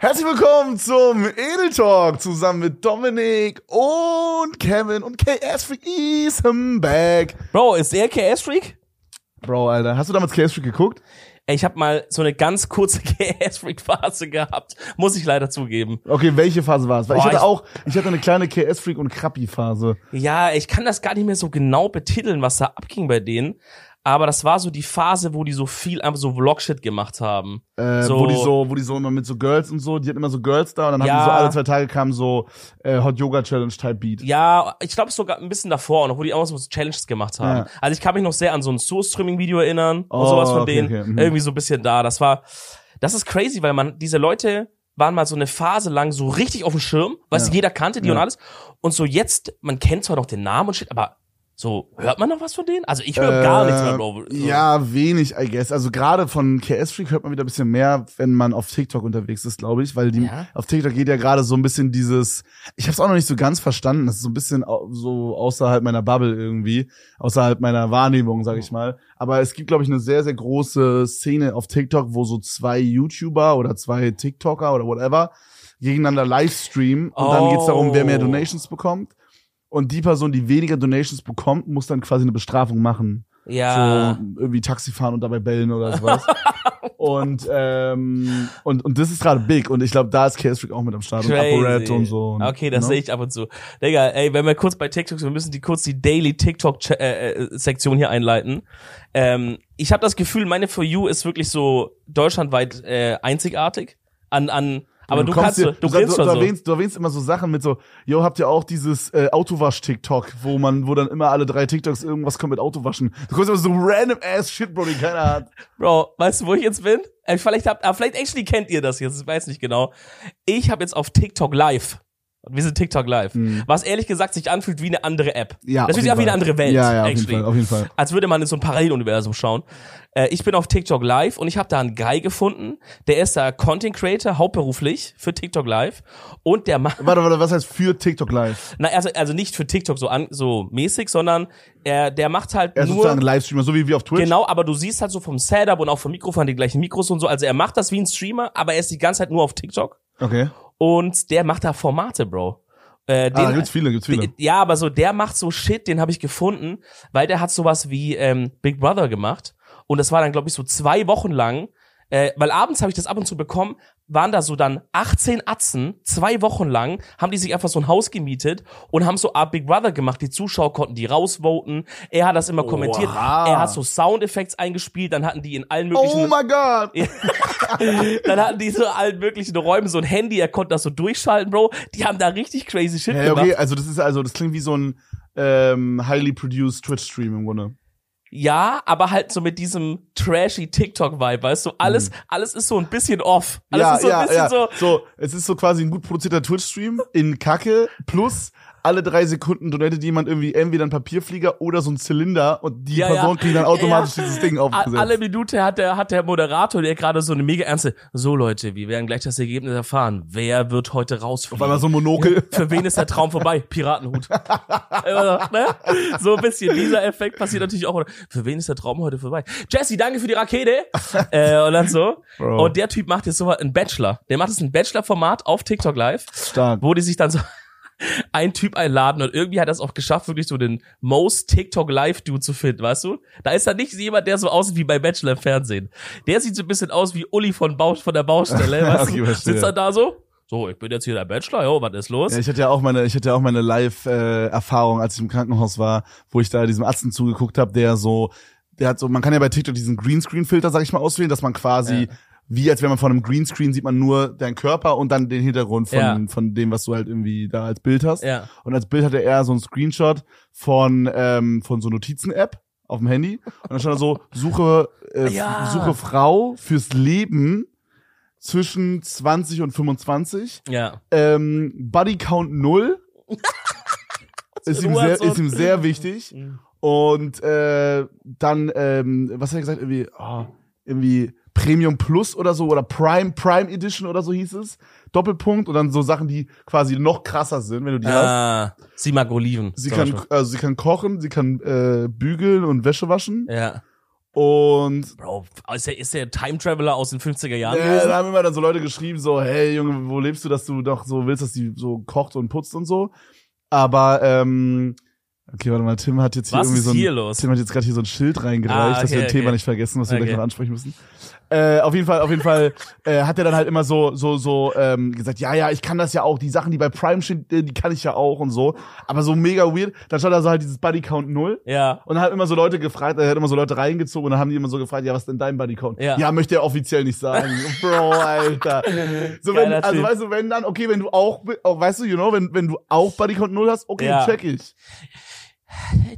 Herzlich willkommen zum Edel Talk zusammen mit Dominik und Kevin und KS Freak is back. Bro, ist der KS-Freak? Bro, Alter, hast du damals KS Freak geguckt? Ey, ich habe mal so eine ganz kurze KS-Freak-Phase gehabt. Muss ich leider zugeben. Okay, welche Phase war es? Weil ich Boah, hatte ich- auch, ich hatte eine kleine KS Freak und Krappi Phase. Ja, ich kann das gar nicht mehr so genau betiteln, was da abging bei denen. Aber das war so die Phase, wo die so viel einfach so Vlog-Shit gemacht haben. Äh, So- wo die so, wo die so immer mit so Girls und so, die hatten immer so Girls da und dann haben Ja. die so alle zwei Tage kam so äh, Hot Yoga Challenge Type Beat. Ja, ich glaube sogar ein bisschen davor noch, wo die auch so Challenges gemacht haben. Ja. Also ich kann mich noch sehr an so ein Soul-Streaming-Video erinnern und Oh, sowas von okay, denen. okay, mhm. Irgendwie so ein bisschen da. Das war, das ist crazy, weil man, diese Leute waren mal so eine Phase lang so richtig auf dem Schirm, was Ja. jeder kannte, die Ja. und alles. Und so jetzt, man kennt zwar noch den Namen und shit, aber so, hört man noch was von denen? Also ich höre gar nichts mehr, Bro. So. Äh, Ja, wenig, I guess. Also gerade von KS Freak hört man wieder ein bisschen mehr, wenn man auf TikTok unterwegs ist, glaube ich, weil die Ja. auf TikTok geht ja gerade so ein bisschen dieses, ich habe es auch noch nicht so ganz verstanden, das ist so ein bisschen so außerhalb meiner Bubble irgendwie, außerhalb meiner Wahrnehmung, sag ich mal. Aber es gibt, glaube ich, eine sehr, sehr große Szene auf TikTok, wo so zwei YouTuber oder zwei TikToker oder whatever gegeneinander Livestreamen und dann geht's darum, wer mehr Oh. Donations bekommt. Und die Person, die weniger Donations bekommt, muss dann quasi eine Bestrafung machen Ja. so irgendwie Taxi fahren und dabei bellen oder sowas. und, ähm, und, und das ist gerade big und ich glaube, da ist KS Freak auch mit am Start und Crazy. ApoRed und so. Und, Okay, das ne? sehe ich ab und zu. Digga, ey, wenn wir kurz bei TikTok sind, wir müssen die kurz die Daily TikTok-Sektion hier einleiten. Ähm, ich habe das Gefühl, meine For You ist wirklich so deutschlandweit äh, einzigartig. An, an, aber du, kommst kannst, dir- du, du du, grinst du, du, so. erwähnst, du erwähnst immer so Sachen mit so, yo, habt ihr auch dieses äh, Autowasch-TikTok, wo man, wo dann immer alle drei TikToks irgendwas kommt mit Autowaschen. Du kommst immer so random ass Shit, Bro, den keiner hat. Bro, weißt du, wo ich jetzt bin? Äh, vielleicht habt, ah, vielleicht actually kennt ihr das jetzt, ich weiß nicht genau. Ich habe jetzt auf TikTok Live. Wir sind TikTok Live. Was ehrlich gesagt sich anfühlt wie eine andere App. Mhm. Ja, das ist jeden ja wie eine andere Welt. Ja, ja, auf jeden. Fall, auf jeden Fall. als würde man in so ein Paralleluniversum schauen. Äh, ich bin auf TikTok Live und ich habe da einen Guy gefunden, der ist da Content Creator, hauptberuflich für TikTok Live und der macht, Warte, warte, was heißt für TikTok Live? na, also, also nicht für TikTok so an, so mäßig, sondern er, der macht halt Er ist nur, sozusagen ein Livestreamer, so wie wir auf Twitch. genau, aber du siehst halt so vom Setup und auch vom Mikrofon die gleichen Mikros und so, also er macht das wie ein Streamer, aber er ist die ganze Zeit nur auf TikTok Okay. Und der macht da Formate, Bro. Äh, Ah, da gibt's viele, gibt's viele. ja, aber so, der macht so Shit, den habe ich gefunden, weil der hat sowas wie ähm, Big Brother gemacht. Und das war dann, glaube ich, so zwei Wochen lang, äh, weil abends habe ich das ab und zu bekommen, waren da so dann 18 Atzen, zwei Wochen lang, haben die sich einfach so ein Haus gemietet und haben so Art Big Brother gemacht. Die Zuschauer konnten die rausvoten. Er hat das immer kommentiert. Oha. Er hat so Soundeffekte eingespielt, dann hatten die in allen möglichen Oh my God! dann hatten die so allen möglichen Räumen so ein Handy, er konnte das so durchschalten, Bro. Die haben da richtig crazy Shit Ja, gemacht. okay, also das ist also, das klingt wie so ein ähm, highly produced Twitch-Stream im Grunde. Ja, aber halt so mit diesem trashy TikTok-Vibe, weißt du? Alles, alles ist so ein bisschen off. Alles Mhm. ja, ist so ein ja, bisschen ja. so. so. Es ist so quasi ein gut produzierter Twitch-Stream in Kacke plus alle drei Sekunden donatet jemand irgendwie entweder einen Papierflieger oder so einen Zylinder und die Ja, Person ja. kriegt dann automatisch Ja. dieses Ding aufgesetzt. Alle Minute hat der, hat der Moderator, der gerade so eine mega ernste, so Leute, wir werden gleich das Ergebnis erfahren. Wer wird heute Auf rausfliegen? einmal so ein Monokel. Für wen ist der Traum vorbei? Piratenhut. Immer so, ne? so ein bisschen. Dieser Effekt passiert natürlich auch. Für wen ist der Traum heute vorbei? Jesse, danke für die Rakete. äh, und dann so. Bro. Und der Typ macht jetzt so ein Bachelor. Der macht jetzt ein Bachelor-Format auf TikTok Live, Stark. wo die sich dann so ein Typ einladen und irgendwie hat er es auch geschafft, wirklich so den most TikTok Live Dude zu finden, weißt du? Da ist dann nicht jemand, der so aussieht wie bei Bachelor im Fernsehen. Der sieht so ein bisschen aus wie Uli von, Bau von der Baustelle, weißt Okay, du? Sitzt dann da so, so, ich bin jetzt hier der Bachelor, jo, was ist los? Ja, ich hatte ja auch meine, ich hatte ja auch meine Live-Erfahrung, als ich im Krankenhaus war, wo ich da diesem Arzten zugeguckt habe, der so, der hat so, man kann ja bei TikTok diesen Greenscreen-Filter, sag ich mal, auswählen, dass man quasi, Ja. Wie als wenn man vor einem Greenscreen sieht man nur deinen Körper und dann den Hintergrund von, Ja. von dem, was du halt irgendwie da als Bild hast. Ja. Und als Bild hatte er so ein Screenshot von, ähm, von so Notizen-App auf dem Handy. Und dann stand da so, suche, äh, Ja. suche Frau fürs Leben zwischen 20 und 25. Ja. Ähm, Body Count 0 ist, ihm sehr, ist ihm sehr wichtig. Und äh, dann, ähm, was hat er gesagt? Irgendwie, oh, irgendwie Premium Plus oder so oder Prime, Prime Edition oder so hieß es. Doppelpunkt und dann so Sachen, die quasi noch krasser sind, wenn du die hast. Ah, sie mag Oliven. Sie kann, Beispiel. also sie kann kochen, sie kann äh, bügeln und Wäsche waschen Ja. Und Bro, ist der, ist der Time Traveler aus den 50er Jahren gewesen? da haben immer dann so Leute geschrieben, so, hey Junge, wo lebst du, dass du doch so willst, dass die so kocht und putzt und so. Aber, ähm, okay, warte mal, Tim hat jetzt hier Was irgendwie so ein, hier? Tim hat jetzt gerade hier so ein Schild reingereicht, Ah, dass wir okay, ein Thema okay. nicht vergessen, was wir Okay. gleich noch ansprechen müssen. Äh, auf jeden Fall, auf jeden Fall äh, hat er dann halt immer so so so ähm, gesagt, ja ja, ich kann das ja auch, die Sachen, die bei Prime stehen, äh, die kann ich ja auch und so. Aber so mega weird. Dann stand da so halt dieses Buddy Count null. Ja. Und dann hat immer so Leute gefragt, er hat immer so Leute reingezogen und dann haben die immer so gefragt, ja, was ist denn dein Bodycount? Ja. Ja, möchte er offiziell nicht sagen. Bro, Alter. So, wenn, Geiler also Typ. weißt du, wenn dann, okay, wenn du auch, auch weißt du, you know, wenn, wenn du auch Bodycount null hast, okay, Ja. check ich.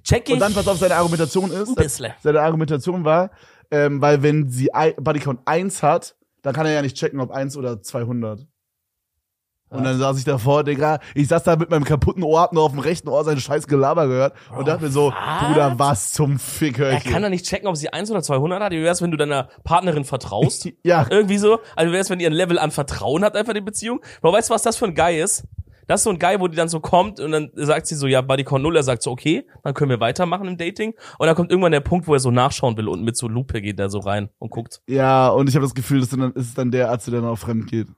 Check ich. Und dann, pass auf, seine Argumentation ist, Ein bisschen. seine Argumentation war, ähm, weil wenn sie Bodycount 1 hat, dann kann er ja nicht checken, ob 1 oder 200. Und dann saß ich davor, Digga, ich saß da mit meinem kaputten Ohr, hab nur auf dem rechten Ohr sein scheiß Gelaber gehört und dachte mir so, was? Bruder, was zum Fick hör Er ich kann hier? doch nicht checken, ob sie 1 oder 200 hat. Wie wär's, wenn du deiner Partnerin vertraust? Ja, Irgendwie so. Also wie wär's, wenn ihr ein Level an Vertrauen hat, einfach die Beziehung? Bro, weißt du, was das für ein Guy ist? Das ist so ein Guy, wo die dann so kommt und dann sagt sie so, ja, Bodycount 0. Er sagt so, okay, dann können wir weitermachen im Dating. Und dann kommt irgendwann der Punkt, wo er so nachschauen will und mit so Lupe geht er so rein und guckt. ja, und ich habe das Gefühl, dass dann ist es dann der Arzt, der dann auch fremd geht.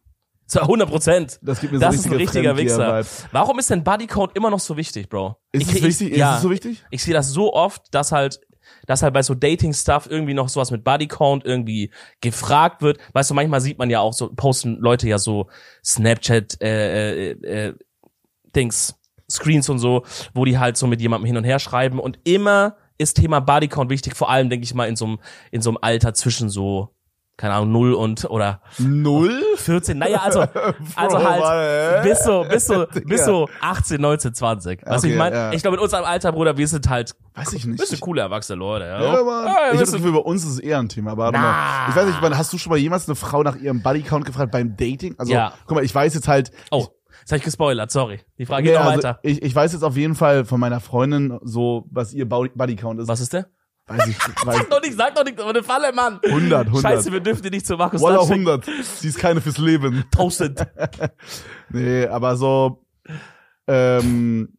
Zu 100 Prozent. Das gibt mir Das so ist ein richtige richtiger Wichser. Warum ist denn Bodycount immer noch so wichtig, Bro? Ist Ich es wichtig? Ja. Ist es so wichtig? ich sehe das so oft, dass halt, dass halt bei so Dating-Stuff irgendwie noch sowas mit Bodycount irgendwie gefragt wird. Weißt du, manchmal sieht man ja auch so, posten Leute ja so Snapchat, äh, äh, äh, Dings, Screens und so, wo die halt so mit jemandem hin und her schreiben und immer ist Thema Bodycount wichtig, vor allem, denke ich mal, in so einem, in so einem Alter zwischen so, keine Ahnung, null und, oder Null? 14, naja, also, also halt, bis so, bis so, bis so 18, 19, 20. Weißt du, Okay, ich meine? ja. Ich glaube, in unserem Alter, Bruder, wir sind halt, Weiß ich nicht. coole erwachsene Leute, ja. Ja, Mann. Ja, ich habe wir das Gefühl, bei uns ist es eher ein Thema. Aber warte mal. Ich weiß nicht, ich meine, hast du schon mal jemals eine Frau nach ihrem Bodycount gefragt beim Dating? Also, Ja. guck mal, ich weiß jetzt halt. Oh, jetzt habe ich gespoilert, sorry. Die Frage geht Ja, noch also weiter. ich, ich weiß jetzt auf jeden Fall von meiner Freundin so, was ihr Body- Bodycount ist. Was ist der? Weiß ich, weiß Sag doch nicht, sag doch nicht, aber eine Falle, Mann. 100, 100. Scheiße, wir dürfen die nicht zu Markus Walla Lanz schicken. 100. Sie ist keine fürs Leben. Tausend. Nee, aber so, ähm,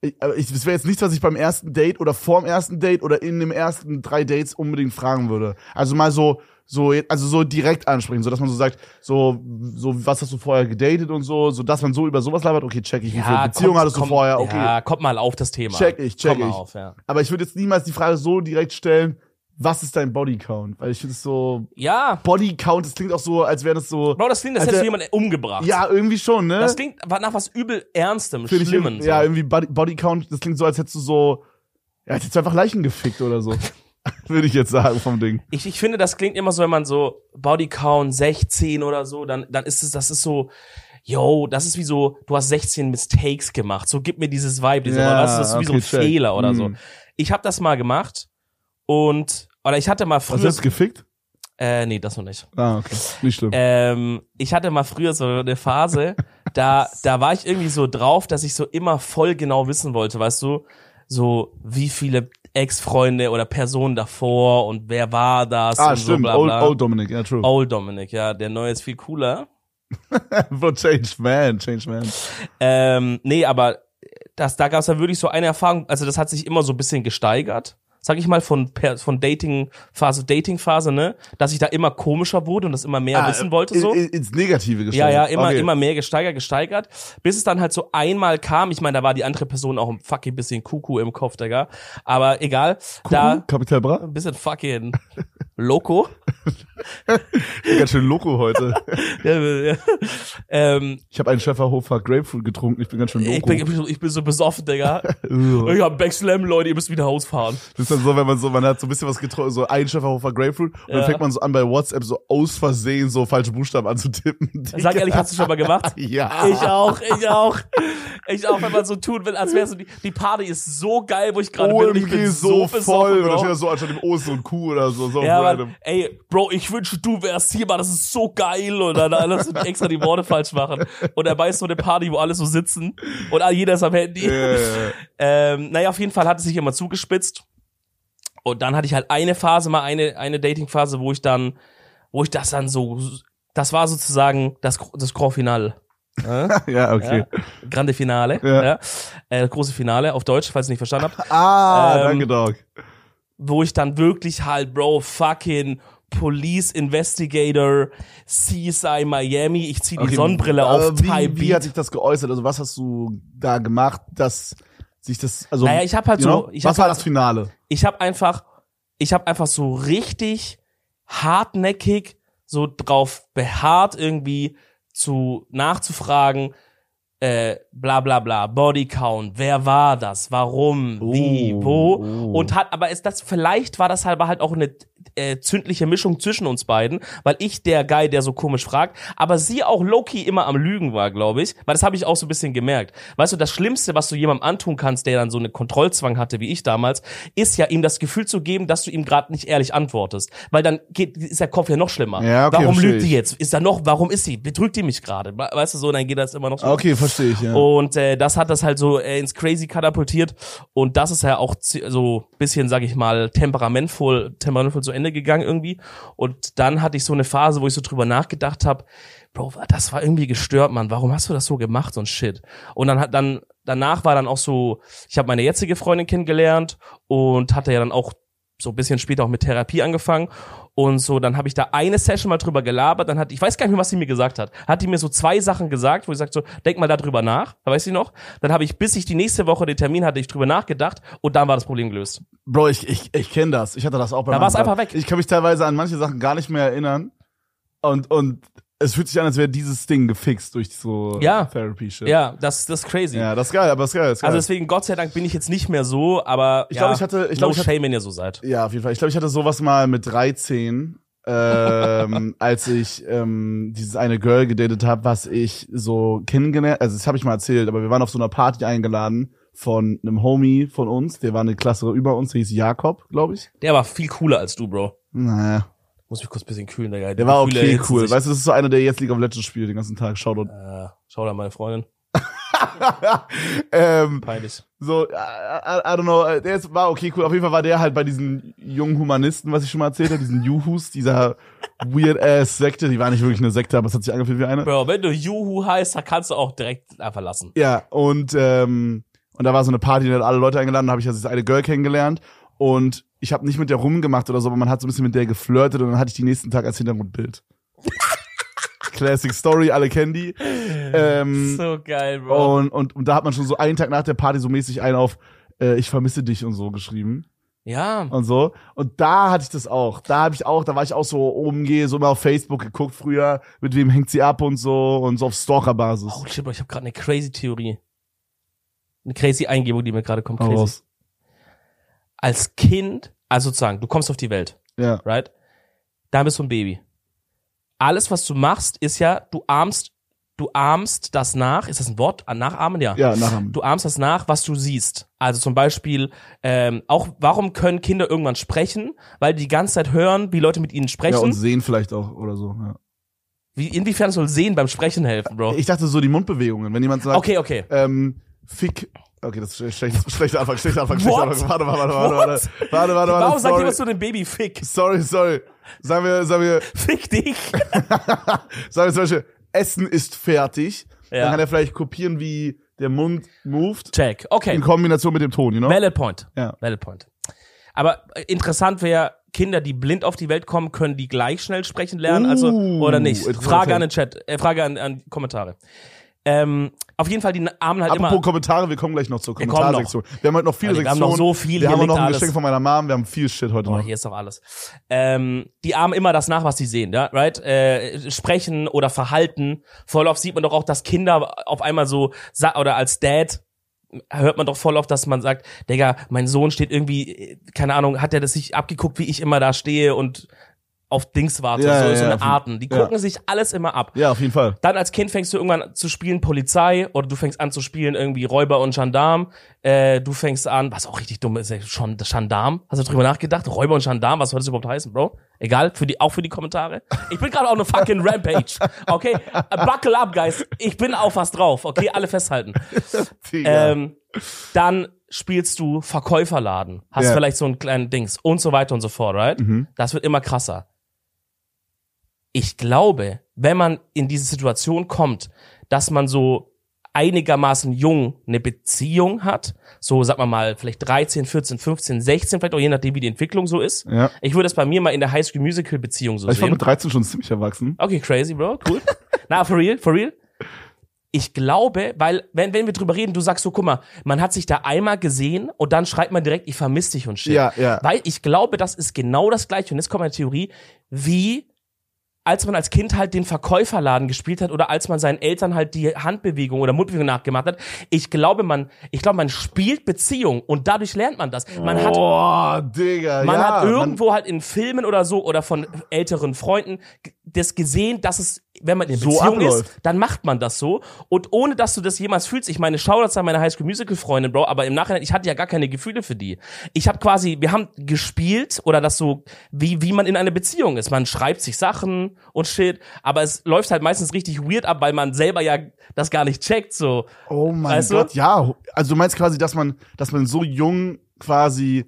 ich, ich, das wäre jetzt nichts, was ich beim ersten Date oder vorm ersten Date oder in den ersten drei Dates unbedingt fragen würde. Also mal so, so, also so direkt ansprechen, so dass man so sagt, so, so, was hast du vorher gedatet und so, so dass man so über sowas labert, okay, check ich, wie viele Beziehungen kommt- hattest du kommt- vorher, okay. Ja, kommt mal auf das Thema. Check ich, check Komm mal ich. auf, ja. Aber ich würde jetzt niemals die Frage so direkt stellen, was ist dein Bodycount? Weil ich finde es so, Ja, Bodycount, das klingt auch so, als wäre das so, Bro, das klingt, als Alter, hättest du jemanden umgebracht. ja, irgendwie schon, ne? Das klingt nach was übel Ernstem, Finde ich Schlimmen. irgendwie- so. Ja, irgendwie Body, Bodycount, das klingt so, als hättest du so, ja, als hättest du einfach Leichen gefickt oder so. Würde ich jetzt sagen vom Ding. Ich, ich finde, das klingt immer so, wenn man so Bodycount 16 oder so, dann, dann ist es, das ist so, yo, das ist wie so, du hast 16 Mistakes gemacht. So gib mir dieses Vibe, diese, Ja, das ist wie so ein okay, check. Fehler oder so. Mhm. Ich habe das mal gemacht und, oder ich hatte mal früher, hast du gefickt? äh, nee, das noch nicht. Ah, okay. Nicht schlimm. Ähm, ich hatte mal früher so eine Phase, da, da war ich irgendwie so drauf, dass ich so immer voll genau wissen wollte, weißt du, so wie viele Ex-Freunde oder Personen davor und wer war das ah, und stimmt. so bla Old, bla. old Dominic, ja, true. Old Dominic, ja, der neue ist viel cooler. For change man, change man. Ähm, nee, aber das, da gab es dann wirklich so eine Erfahrung, also das hat sich immer so ein bisschen gesteigert, sag ich mal, von, per, von Dating-Phase, Dating-Phase, ne, dass ich da immer komischer wurde und das immer mehr wissen wollte, so. Ah, Ins Negative Ja, gesteigert. ja, immer, okay. immer mehr gesteigert, gesteigert, bis es dann halt so einmal kam. Ich meine, da war die andere Person auch ein fucking bisschen Kuku im Kopf, Digga. Aber egal, da Capital Bra? ein bisschen fucking Loco. Ganz schön Loco heute. ja, ja. ähm, Ich habe einen Schäferhofer Grapefruit getrunken. Ich bin ganz schön Loco. ich, bin, ich, bin so, ich bin so besoffen, Digga. ich hab Backslam, Leute, ihr müsst wieder Haus fahren. Das ist dann so, wenn man so, man hat so ein bisschen was getrunken, so einen Schäferhofer Grapefruit und dann Ja. fängt man so an bei WhatsApp so aus Versehen so falsche Buchstaben anzutippen. Sag ehrlich, hast du schon mal gemacht? Ja. Ich auch, ich auch. Ich auch, wenn man so tun will, als wäre so die, die Party ist so geil, wo ich gerade bin und ich bin so, so besoffen, voll. Und Bro. dann steht da so anstatt dem O so ein Q oder so. so Ja, Mann, ey, Bro, ich wünsche, du wärst hier, Mann, das ist so geil. Und dann alles so extra die Worte falsch machen. Und dabei ist so eine Party, wo alle so sitzen und jeder ist am Handy. Ja. Ähm, naja, auf jeden Fall hat es sich immer zugespitzt. Und dann hatte ich halt eine Phase, mal eine, eine Dating-Phase, wo ich dann, wo ich das dann so, das war sozusagen das, das Grand Finale. ja, okay. Ja, Grande Finale. Ja. Ja. Äh, große Finale auf Deutsch, falls ihr nicht verstanden habt. Ah, Ähm, danke, Dog. Wo ich dann wirklich halt, Bro, fucking Police Investigator, CSI Miami, ich zieh die Okay, Sonnenbrille auf, Thai wie, wie Beat. hat sich das geäußert? Also was hast du da gemacht, dass sich das, also, Naja, ich hab halt so- know, ich was war halt- das Finale? ich habe einfach, ich habe einfach so richtig hartnäckig so drauf beharrt, irgendwie zu nachzufragen, äh, bla bla bla, Bodycount, wer war das, warum, wie, Oh, wo oh. und hat, aber ist das, vielleicht war das halt, halt auch eine äh, zündliche Mischung zwischen uns beiden, weil ich der Guy, der so komisch fragt, aber sie auch Loki immer am Lügen war, glaube ich, weil das habe ich auch so ein bisschen gemerkt. Weißt du, das Schlimmste, was du jemandem antun kannst, der dann so eine Kontrollzwang hatte, wie ich damals, ist ja ihm das Gefühl zu geben, dass du ihm gerade nicht ehrlich antwortest, weil dann geht, ist der Kopf ja noch schlimmer. Ja, okay, warum lügt die jetzt? Ist da noch, warum ist sie? Betrügt die mich gerade? Weißt du so, dann geht das immer noch so. Okay, verstehe ich, ja. Und äh, das hat das halt so äh, ins Crazy katapultiert. Und das ist ja auch so bisschen, sag ich mal, temperamentvoll, temperamentvoll zu Ende gegangen irgendwie. Und dann hatte ich so eine Phase, wo ich so drüber nachgedacht habe, Bro, das war irgendwie gestört, Mann. Warum hast du das so gemacht, so ein Shit? Und dann hat dann danach war dann auch so, ich habe meine jetzige Freundin kennengelernt und hatte ja dann auch so ein bisschen später auch mit Therapie angefangen und so, dann habe ich da eine Session mal drüber gelabert, dann hat, ich weiß gar nicht mehr, was sie mir gesagt hat, hat die mir so zwei Sachen gesagt, wo ich sagt so, denk mal darüber nach, weißt du noch? Dann habe ich, bis ich die nächste Woche den Termin hatte, ich drüber nachgedacht und dann war das Problem gelöst. Bro, ich, ich, ich kenne das. Ich hatte das auch bei Da war's Bruder. einfach weg. Ich kann mich teilweise an manche Sachen gar nicht mehr erinnern. Und, und es fühlt sich an, als wäre dieses Ding gefixt durch so Ja. Therapy-Shit. Ja, das, das ist crazy. Ja, das ist geil, aber das ist geil. Das ist geil. Also deswegen, Gott sei Dank bin ich jetzt nicht mehr so, aber Ich ja, glaub, ich hatte- ich no glaub, ich hatte- shame, wenn ihr so seid. Ja, auf jeden Fall. Ich glaube, ich hatte sowas mal mit 13, ähm, als ich ähm, dieses eine Girl gedatet habe, was ich so kennengelernt, also das habe ich mal erzählt, aber wir waren auf so einer Party eingeladen von einem Homie von uns, der war eine Klasse über uns, der hieß Jakob, glaube ich. Der war viel cooler als du, Bro. Naja, Muss mich kurz ein bisschen kühlen, der war Die Gefühle okay, cool. Weißt du, das ist so einer, der jetzt League of Legends spielt den ganzen Tag. Shoutout. Äh, schau da meine Freundin. ähm, Peinlich. so, I, I, I don't know, der ist, war okay, cool. Auf jeden Fall war der halt bei diesen jungen Humanisten, was ich schon mal erzählt habe, diesen Juhus, dieser weird-ass Sekte. Die war nicht wirklich eine Sekte, aber es hat sich angefühlt wie eine. Bro, wenn du Juhu heißt, dann kannst du auch direkt einfach lassen. Ja, und, ähm, und da war so eine Party, da hat alle Leute eingeladen, da habe ich also eine Girl kennengelernt und ich habe nicht mit der rumgemacht oder so, aber man hat so ein bisschen mit der geflirtet und dann hatte ich die nächsten Tag als Hintergrundbild. Classic Story, alle kennen die. Ähm, So geil, Bro. und, und, und da hat man schon so einen Tag nach der Party so mäßig einen auf äh, Ich vermisse dich und so geschrieben Ja. und so. Und da hatte ich das auch. Da habe ich auch, da war ich auch so oben gehe, so immer auf Facebook geguckt früher, mit wem hängt sie ab und so und so auf Stalker-Basis. Oh shit, Bro, ich habe gerade eine crazy Theorie. Eine crazy Eingebung, die mir gerade kommt. Crazy. Als Kind, also sozusagen, du kommst auf die Welt, Ja. right? Da bist du ein Baby. Alles, was du machst, ist ja, du ahmst, du ahmst das nach. Ist das ein Wort? Ah, Nachahmen? Ja. Ja, nachher. Du ahmst das nach, was du siehst. Also zum Beispiel, ähm, auch, warum können Kinder irgendwann sprechen? Weil die die ganze Zeit hören, wie Leute mit ihnen Ja, sprechen. und sehen vielleicht auch oder so. Ja. wie, inwiefern soll Sehen beim Sprechen helfen, Bro? Ich dachte so die Mundbewegungen, wenn jemand sagt, Okay, okay. ähm, Fick. Okay, das ist schlecht, schlechter Anfang, schlechter Anfang, schlechter? Anfang. Warte, warte, warte, warte, warte, What? warte, warte, Warum warte, sagt jemand zu dem Baby Fick? Sorry, sorry. Sagen wir, sagen wir, Fick dich. sagen wir zum Beispiel, Essen ist fertig. Ja. Dann kann er vielleicht kopieren, wie der Mund moved. Check. Okay. In Kombination mit dem Ton, you know? Valid point. Ja. Valid point. Aber äh, interessant wäre, Kinder, die blind auf die Welt kommen, können die gleich schnell sprechen lernen, also Uh, oder nicht? Frage an den Chat, äh, Frage an, an Kommentare. Ähm, auf jeden Fall, die Armen halt Apropos immer. Kommentare, wir kommen gleich noch zur Wir kommen Kommentarsektion. Wir haben heute noch viele Also, wir haben Sektionen. noch so viel, Wir haben noch ein alles. Geschenk von meiner Mom. Wir haben viel Shit heute Oh, noch. hier ist doch alles. Ähm, die ahmen immer das nach, was sie sehen, ja, right? Äh, sprechen oder Verhalten. Voll oft sieht man doch auch, dass Kinder auf einmal so oder als Dad hört man doch voll oft, dass man sagt, Digga, mein Sohn steht irgendwie, äh, keine Ahnung, hat er das sich abgeguckt, wie ich immer da stehe und auf Dings warte, Ja, so, ja, so eine Arten. Die gucken sich alles immer ab. Ja, auf jeden Fall. Dann als Kind fängst du irgendwann zu spielen Polizei oder du fängst an zu spielen irgendwie Räuber und Gendarm. Äh, du fängst an, was auch richtig dumm ist, schon Gendarm. Hast du drüber nachgedacht? Räuber und Gendarm, was soll das überhaupt heißen, Bro? Egal, für die, auch für die Kommentare. Ich bin gerade auf eine fucking Rampage. Okay, Äh, buckle up, guys. Ich bin auf was drauf. Okay, alle festhalten. Ähm, dann spielst du Verkäuferladen, hast Ja. vielleicht so einen kleinen Dings und so weiter und so fort, right? Mhm. Das wird immer krasser. Ich glaube, wenn man in diese Situation kommt, dass man so einigermaßen jung eine Beziehung hat, so sag mal mal vielleicht 13, 14, 15, 16, vielleicht auch je nachdem, wie die Entwicklung so ist. Ja. Ich würde das bei mir mal in der High School Musical Beziehung so Ich war sehen. mit 13 schon ziemlich erwachsen. Okay, crazy, Bro, cool. Na, for real, for real. Ich glaube, weil, wenn, wenn wir drüber reden, du sagst so, guck mal, man hat sich da einmal gesehen und dann schreibt man direkt, ich vermisse dich und shit. Ja, ja. Weil ich glaube, das ist genau das gleiche, und jetzt kommt eine Theorie, wie als man als Kind halt den Verkäuferladen gespielt hat oder als man seinen Eltern halt die Handbewegung oder Mundbewegung nachgemacht hat. Ich glaube, man, ich glaube, man spielt Beziehung und dadurch lernt man das. Man hat Boah, Digga, man ja. hat irgendwo halt in Filmen oder so oder von älteren Freunden das gesehen, dass es, wenn man in So Beziehung abläuft. ist, dann macht man das so. Und ohne, dass du das jemals fühlst, ich meine, Shoutouts an meine Highschool Musical Freundin, Bro, aber im Nachhinein, ich hatte ja gar keine Gefühle für die. Ich habe quasi, wir haben gespielt oder das so, wie, wie man in einer Beziehung ist. Man schreibt sich Sachen und shit, aber es läuft halt meistens richtig weird ab, weil man selber ja das gar nicht checkt, so. Oh mein Weißt du? Gott, ja. Also du meinst quasi, dass man, dass man so jung quasi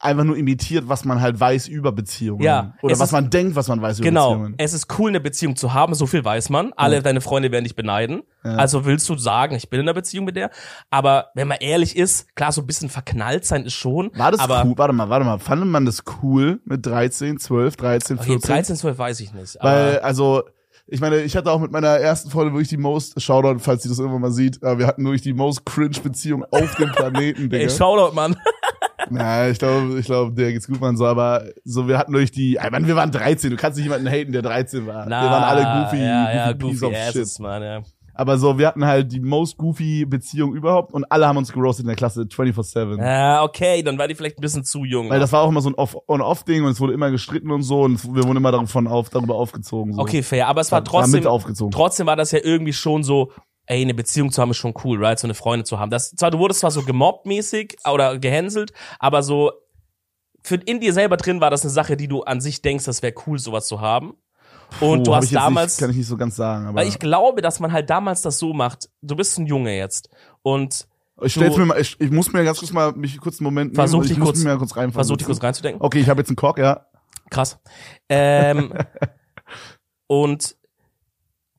einfach nur imitiert, was man halt weiß über Beziehungen. Ja, Oder was ist- man denkt, was man weiß über Genau. Beziehungen. Es ist cool, eine Beziehung zu haben, so viel weiß man. Alle deine Freunde werden dich beneiden. Also willst du sagen, ich bin in einer Beziehung mit der. Aber wenn man ehrlich ist, klar, so ein bisschen verknallt sein ist schon. War das aber, cool? Warte mal, warte mal. Fand man das cool mit 13, 12, 13, Okay, 14? 13, 12 weiß ich nicht. Weil, also, ich meine, ich hatte auch mit meiner ersten Freundin wirklich die most, Shoutout, falls sie das irgendwann mal sieht, aber wir hatten wirklich die most cringe Beziehung auf dem Planeten, Digga. ey, Shoutout, Mann. Na, ich glaube, ich glaube, der geht's gut, man so, aber so, wir hatten durch die, ich meine, wir waren 13, du kannst nicht jemanden haten, der 13 war. Na, wir waren alle goofy, ja, ja, goofy, piece goofy of asses, shit. Mann, ja. Aber so, wir hatten halt die most goofy Beziehung überhaupt und alle haben uns geroastet in der Klasse 24-7. Ja, okay, dann war die vielleicht ein bisschen zu jung. Weil das war auch immer so ein Off- On-Off-Ding und es wurde immer gestritten und so und wir wurden immer davon auf, darüber aufgezogen. So. okay, fair, aber es war War trotzdem, mit aufgezogen. trotzdem war das ja irgendwie schon so, ey, eine Beziehung zu haben ist schon cool, right? So eine Freundin zu haben. Das, zwar, du wurdest zwar so gemobbt mäßig oder gehänselt, aber so, für in dir selber drin war das eine Sache, die du an sich denkst, das wäre cool, sowas zu haben. Und Puh, du hast ich damals, Nicht, kann ich nicht so ganz sagen, aber weil ich glaube, dass man halt damals das so macht. Du bist ein Junge jetzt und ich, stell's mir mal, ich, ich muss mir ganz kurz mal mich kurz einen Moment nehmen. Versuch ich dich muss kurz- mir kurz rein versuch dich kurz reinzudenken. Okay, ich habe jetzt einen Koch, ja. Krass. Ähm, und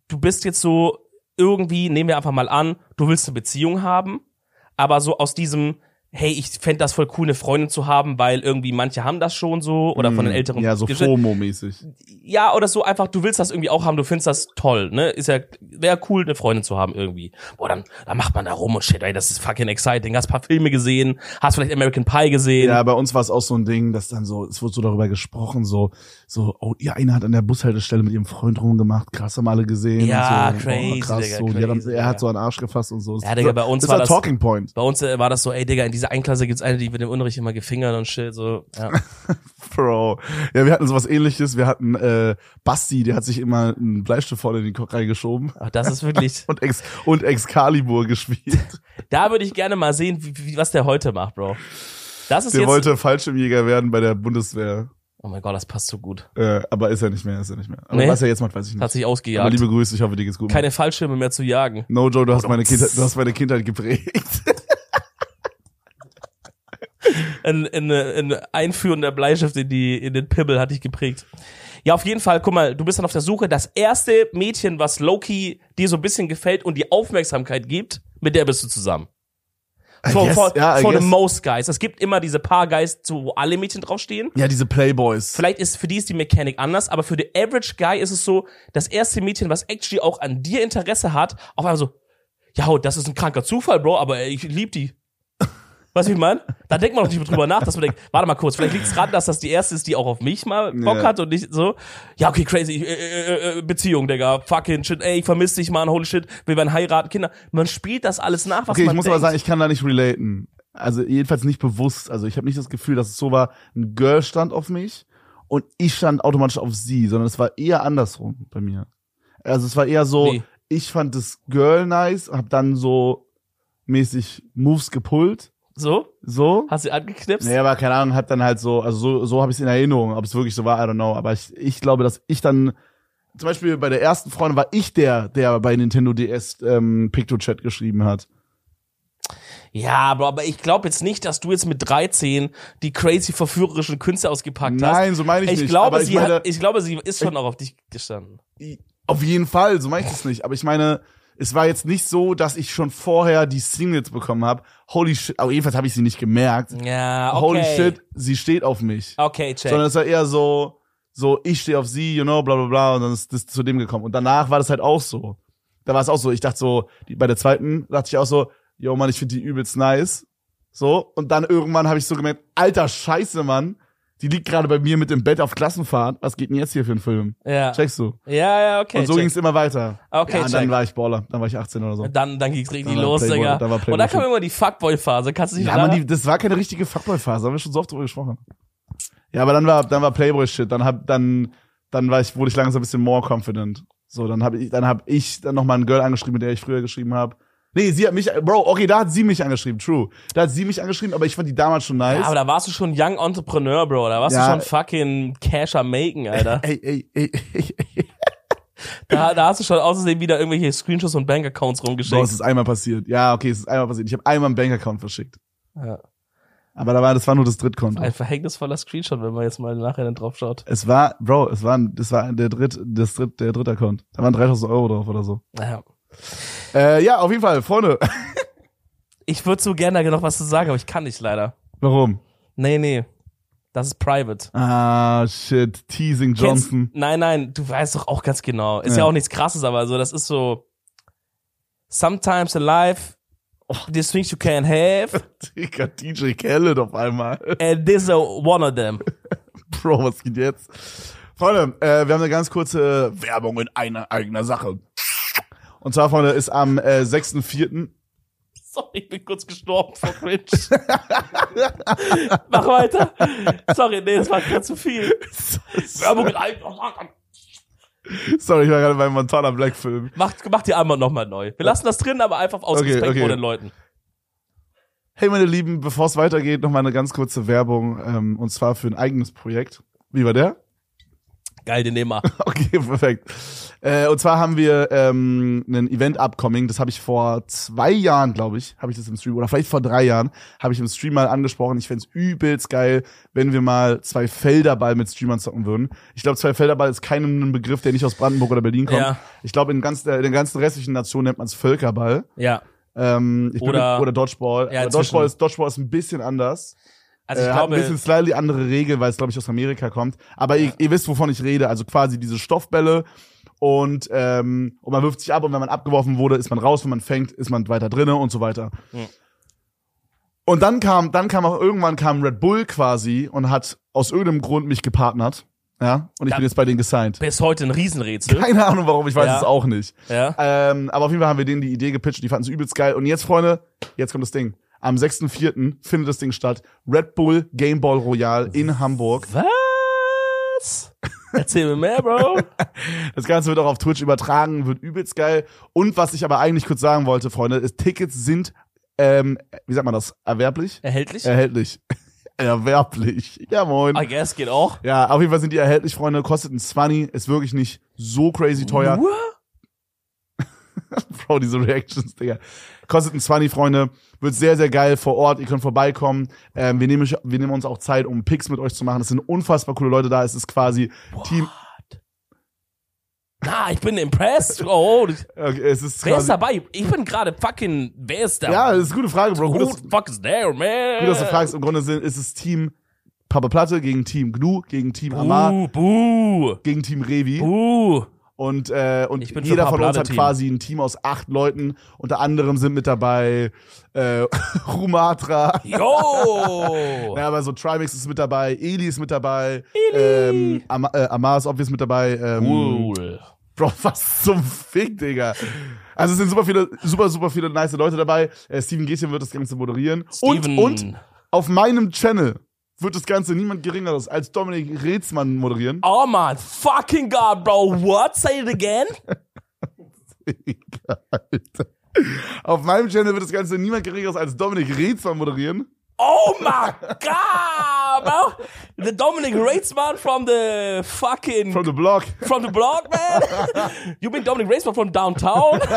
du bist jetzt so irgendwie, nehmen wir einfach mal an, du willst eine Beziehung haben, aber so aus diesem, hey, ich fänd das voll cool, eine Freundin zu haben, weil irgendwie manche haben das schon so oder von den älteren. Mm, Ja, so FOMO-mäßig. Ja, oder so einfach, du willst das irgendwie auch haben, du findest das toll, ne? Ist ja, wäre cool, eine Freundin zu haben irgendwie. Boah, dann, dann macht man da rum und shit, ey, das ist fucking exciting. Hast ein paar Filme gesehen, hast vielleicht American Pie gesehen. Ja, bei uns war es auch so ein Ding, dass dann so, es wurde so darüber gesprochen, so, so, oh, ihr eine hat an der Bushaltestelle mit ihrem Freund rumgemacht, krass, haben alle gesehen. Ja, und so. crazy, oh, krass, Digga, so. Crazy, er hat so einen Arsch gefasst und so. Ja, Digga, bei uns das war war das- Talking Point. Bei uns äh, war das so, ey Digga, in dieser Einklasse gibt's eine, die wird im Unterricht immer gefingert und shit, so, ja. Bro. Ja, wir hatten sowas ähnliches. Wir hatten äh, Basti, der hat sich immer einen Bleistift vorne in den Kopf reingeschoben Ach, das ist wirklich, und, Ex und Excalibur gespielt. da würde ich gerne mal sehen, wie, wie, was der heute macht, Bro. Das ist Der jetzt, wollte Fallschirmjäger werden bei der Bundeswehr. oh mein Gott, das passt so gut. Äh, aber ist er nicht mehr, ist er nicht mehr. Aber Nee. was er jetzt macht, weiß ich nicht. Hat sich aber ausgejagt. liebe Grüße, ich hoffe, dir geht's gut. Keine Fallschirme mehr zu jagen. no Joe, du hast meine Kindheit, du hast meine Kindheit geprägt. Ein, ein, ein Einführen der Bleistift in, die, in den Pimmel hat dich geprägt. Ja, auf jeden Fall, guck mal, du bist dann auf der Suche. Das erste Mädchen, was Loki dir so ein bisschen gefällt und die Aufmerksamkeit gibt, mit der bist du zusammen. For, guess, for, I for the most guys. Es gibt immer diese paar Guys, wo alle Mädchen draufstehen. Ja, diese Playboys. Vielleicht ist für die ist die Mechanik anders, aber für the average guy ist es so, das erste Mädchen, was actually auch an dir Interesse hat, auf einmal so, ja, das ist ein kranker Zufall, Bro, aber ich lieb die. Weißt du, wie ich meine? Da denkt man noch nicht drüber nach, dass man denkt, warte mal kurz, vielleicht liegt es dran, dass das die erste ist, die auch auf mich mal Bock Ja. hat und nicht so, ja, okay, crazy, äh, äh, äh, Beziehung, Digga, fucking shit, ey, ich vermiss dich, Mann, holy shit, wir werden heiraten, Kinder. Man spielt das alles nach, was Okay, man ich muss denkt. aber sagen, ich kann da nicht relaten. Also jedenfalls nicht bewusst. Also ich habe nicht das Gefühl, dass es so war, ein Girl stand auf mich und ich stand automatisch auf sie, sondern es war eher andersrum bei mir. Also es war eher so, Wie? ich fand das Girl nice, hab dann so mäßig Moves gepullt, so, so. hast du angeknipst? Nee, aber keine Ahnung, hat dann halt so, also so, so habe ich es in Erinnerung, ob es wirklich so war, I don't know. Aber ich, ich glaube, dass ich dann, zum Beispiel bei der ersten Freundin war ich der, der bei Nintendo DS ähm, PictoChat geschrieben hat. Ja, Bro, aber ich glaube jetzt nicht, dass du jetzt mit 13 die crazy verführerischen Künste ausgepackt hast. Nein, so meine ich, Ich nicht. glaube, aber ich sie meine, hat, ich glaube, sie ist schon auch auf dich gestanden. auf jeden Fall, so meine ich das nicht. Aber ich meine, es war jetzt nicht so, dass ich schon vorher die Singles bekommen habe. Holy shit, aber jedenfalls habe ich sie nicht gemerkt. Ja, okay. Holy shit, sie steht auf mich. Okay, check. Sondern es war eher so, so, ich stehe auf sie, you know, bla bla bla, und dann ist das zu dem gekommen. Und danach war das halt auch so. Da war es auch so, ich dachte so, die, bei der zweiten dachte ich auch so, yo Mann, ich finde die übelst nice. So, und dann irgendwann habe ich so gemerkt, alter Scheiße, Mann, die liegt gerade bei mir mit dem Bett auf Klassenfahrt. Was geht denn jetzt hier für ein Film? ja. Checkst du? Ja, ja, okay. und so ging es immer weiter. Okay, ja, und check. dann war ich Baller. Dann war ich 18 oder so. Dann, dann ging's richtig Dann los, Playboy- Digga. dann Und dann kam immer die Fuckboy-Phase. Kannst du dich Ja, Mann, die, das war keine richtige Fuckboy-Phase, haben wir schon so oft drüber gesprochen. Ja, aber dann war, dann war Playboy-Shit. Dann hab, dann, dann war ich, wurde ich langsam ein bisschen more confident. So, dann habe ich, dann hab ich dann noch mal ein Girl angeschrieben, mit der ich früher geschrieben habe. Nee, sie hat mich, Bro, okay, da hat sie mich angeschrieben, true. Da hat sie mich angeschrieben, aber ich fand die damals schon nice. Ja, aber da warst du schon Young Entrepreneur, Bro. Da warst Ja. du schon fucking Cash am Making, Alter. ey, ey, ey, ey, ey. da, da hast du schon außerdem wieder irgendwelche Screenshots und Bankaccounts Bro, es rumgeschickt. ist einmal passiert. Ja, okay, es ist einmal passiert. Ich habe einmal einen Bankaccount verschickt. Ja. Aber da war, das war nur das Drittkonto. Ein verhängnisvoller Screenshot, wenn man jetzt mal nachher dann drauf schaut. Es war, Bro, es war, das war der Dritt, das Dritt, der dritte Account. Da waren 3000 Euro drauf oder so. Ja. Äh, ja, auf jeden Fall, Freunde. Ich würde so gerne da noch was zu sagen, aber ich kann nicht leider. Warum? Nee, nee. Das ist private. Ah, shit. Teasing Johnson. Kennst, nein, nein, du weißt doch auch ganz genau. Ist Ja. ja, auch nichts krasses, aber so, das ist so. Sometimes in life, these things you can't have, Digga, DJ Khaled auf einmal. and this is one of them. Bro, was geht jetzt? Freunde, äh, wir haben eine ganz kurze Werbung in einer eigener Sache. Und zwar, Freunde, ist am äh, 6.4. Sorry, ich bin kurz gestorben vor Cringe. Mach weiter. Sorry, nee, das war gerade zu viel. Werbung mit einem. Sorry, ich war gerade beim Montana Black Film. Mach, mach die einmal nochmal neu. Wir lassen das drin, aber einfach aus Okay, Respekt okay. vor den Leuten. Hey, meine Lieben, bevor es weitergeht, noch mal eine ganz kurze Werbung. Ähm, und zwar für ein eigenes Projekt. Wie war der? Geil, den nehmen wir. Okay, perfekt. Äh, und zwar haben wir ähm, ein Event upcoming, das habe ich vor zwei Jahren, glaube ich, habe ich das im Stream, oder vielleicht vor drei Jahren, habe ich im Stream mal angesprochen. Ich fänd's übelst geil, wenn wir mal zwei Felderball mit Streamern zocken würden. Ich glaube, zwei Felderball ist kein Begriff, der nicht aus Brandenburg oder Berlin kommt. Ja. Ich glaube, in, ganz, äh, in den ganzen restlichen Nationen nennt man es Völkerball. Ja. Ähm, ich bin Oder- oder Dodgeball. Ja, Aber Dodgeball ist, Dodgeball ist ein bisschen anders. Also ich äh, hat ein glaube, bisschen slightly andere Regeln, weil es, glaube ich, aus Amerika kommt. Aber ihr, ihr wisst, wovon ich rede. Also quasi diese Stoffbälle und, ähm, und man wirft sich ab und wenn man abgeworfen wurde, ist man raus. Wenn man fängt, ist man weiter drinne und so weiter. Ja. Und dann kam, dann kam auch irgendwann kam Red Bull quasi und hat aus irgendeinem Grund mich gepartnert. Ja, und ich Ja. bin jetzt bei denen gesigned. bis heute ein Riesenrätsel. Keine Ahnung warum, ich weiß Ja. es auch nicht. Ja. Ähm, aber auf jeden Fall haben wir denen die Idee gepitcht, die fanden es übelst geil. Und jetzt, Freunde, jetzt kommt das Ding. Am 6.4. findet das Ding statt. Red Bull Game Ball Royale in Hamburg. Was? Erzähl mir mehr, Bro. Das Ganze wird auch auf Twitch übertragen, wird übelst geil. Und was ich aber eigentlich kurz sagen wollte, Freunde, ist, Tickets sind, ähm, wie sagt man das, erwerblich? Erhältlich? Erhältlich. erwerblich. Ja, moin. I guess geht auch. Ja, auf jeden Fall sind die erhältlich, Freunde. Kostet ein 20, ist wirklich nicht so crazy teuer. Nur? Bro, diese Reactions, Digga. Kostet ein 20, Freunde. Wird sehr, sehr geil vor Ort. Ihr könnt vorbeikommen. Ähm, wir, nehmen, wir nehmen uns auch Zeit, um Picks mit euch zu machen. Es sind unfassbar coole Leute da. Es ist quasi Team. Na, ich bin impressed. Oh, Okay, es ist wer ist dabei? Ich bin gerade fucking, wer ist da? Ja, das ist eine gute Frage, Bro. Who the fuck is there, man? gut, dass du fragst. Im Grunde sind, ist es Team Papa Platte gegen Team Gnu, gegen Team Amar, Buh, buh, gegen Team Revi. buh. Und, äh, und jeder von uns hat quasi ein Team aus acht Leuten. Unter anderem sind mit dabei äh, Rumatra. Yo! Ja, aber so Trimax ist mit dabei, Eli ist mit dabei, ähm, Am äh, Amar ist obvious mit dabei. Ähm, Cool. Bro, was zum Fick, Digga. Also es sind super viele, super, super viele nice Leute dabei. Äh, Steven Gätchen wird das Ganze moderieren. Steven. Und, und auf meinem Channel wird das Ganze niemand geringeres als Dominik Reetzmann moderieren. Oh man, fucking God, bro. What? Say it again? Alter. Auf meinem Channel wird das Ganze niemand geringeres als Dominik Reetzmann moderieren. Oh my God, bro. The Dominic Reitzman from the fucking From the block. from the block, man. you been Dominic Reitzman from downtown?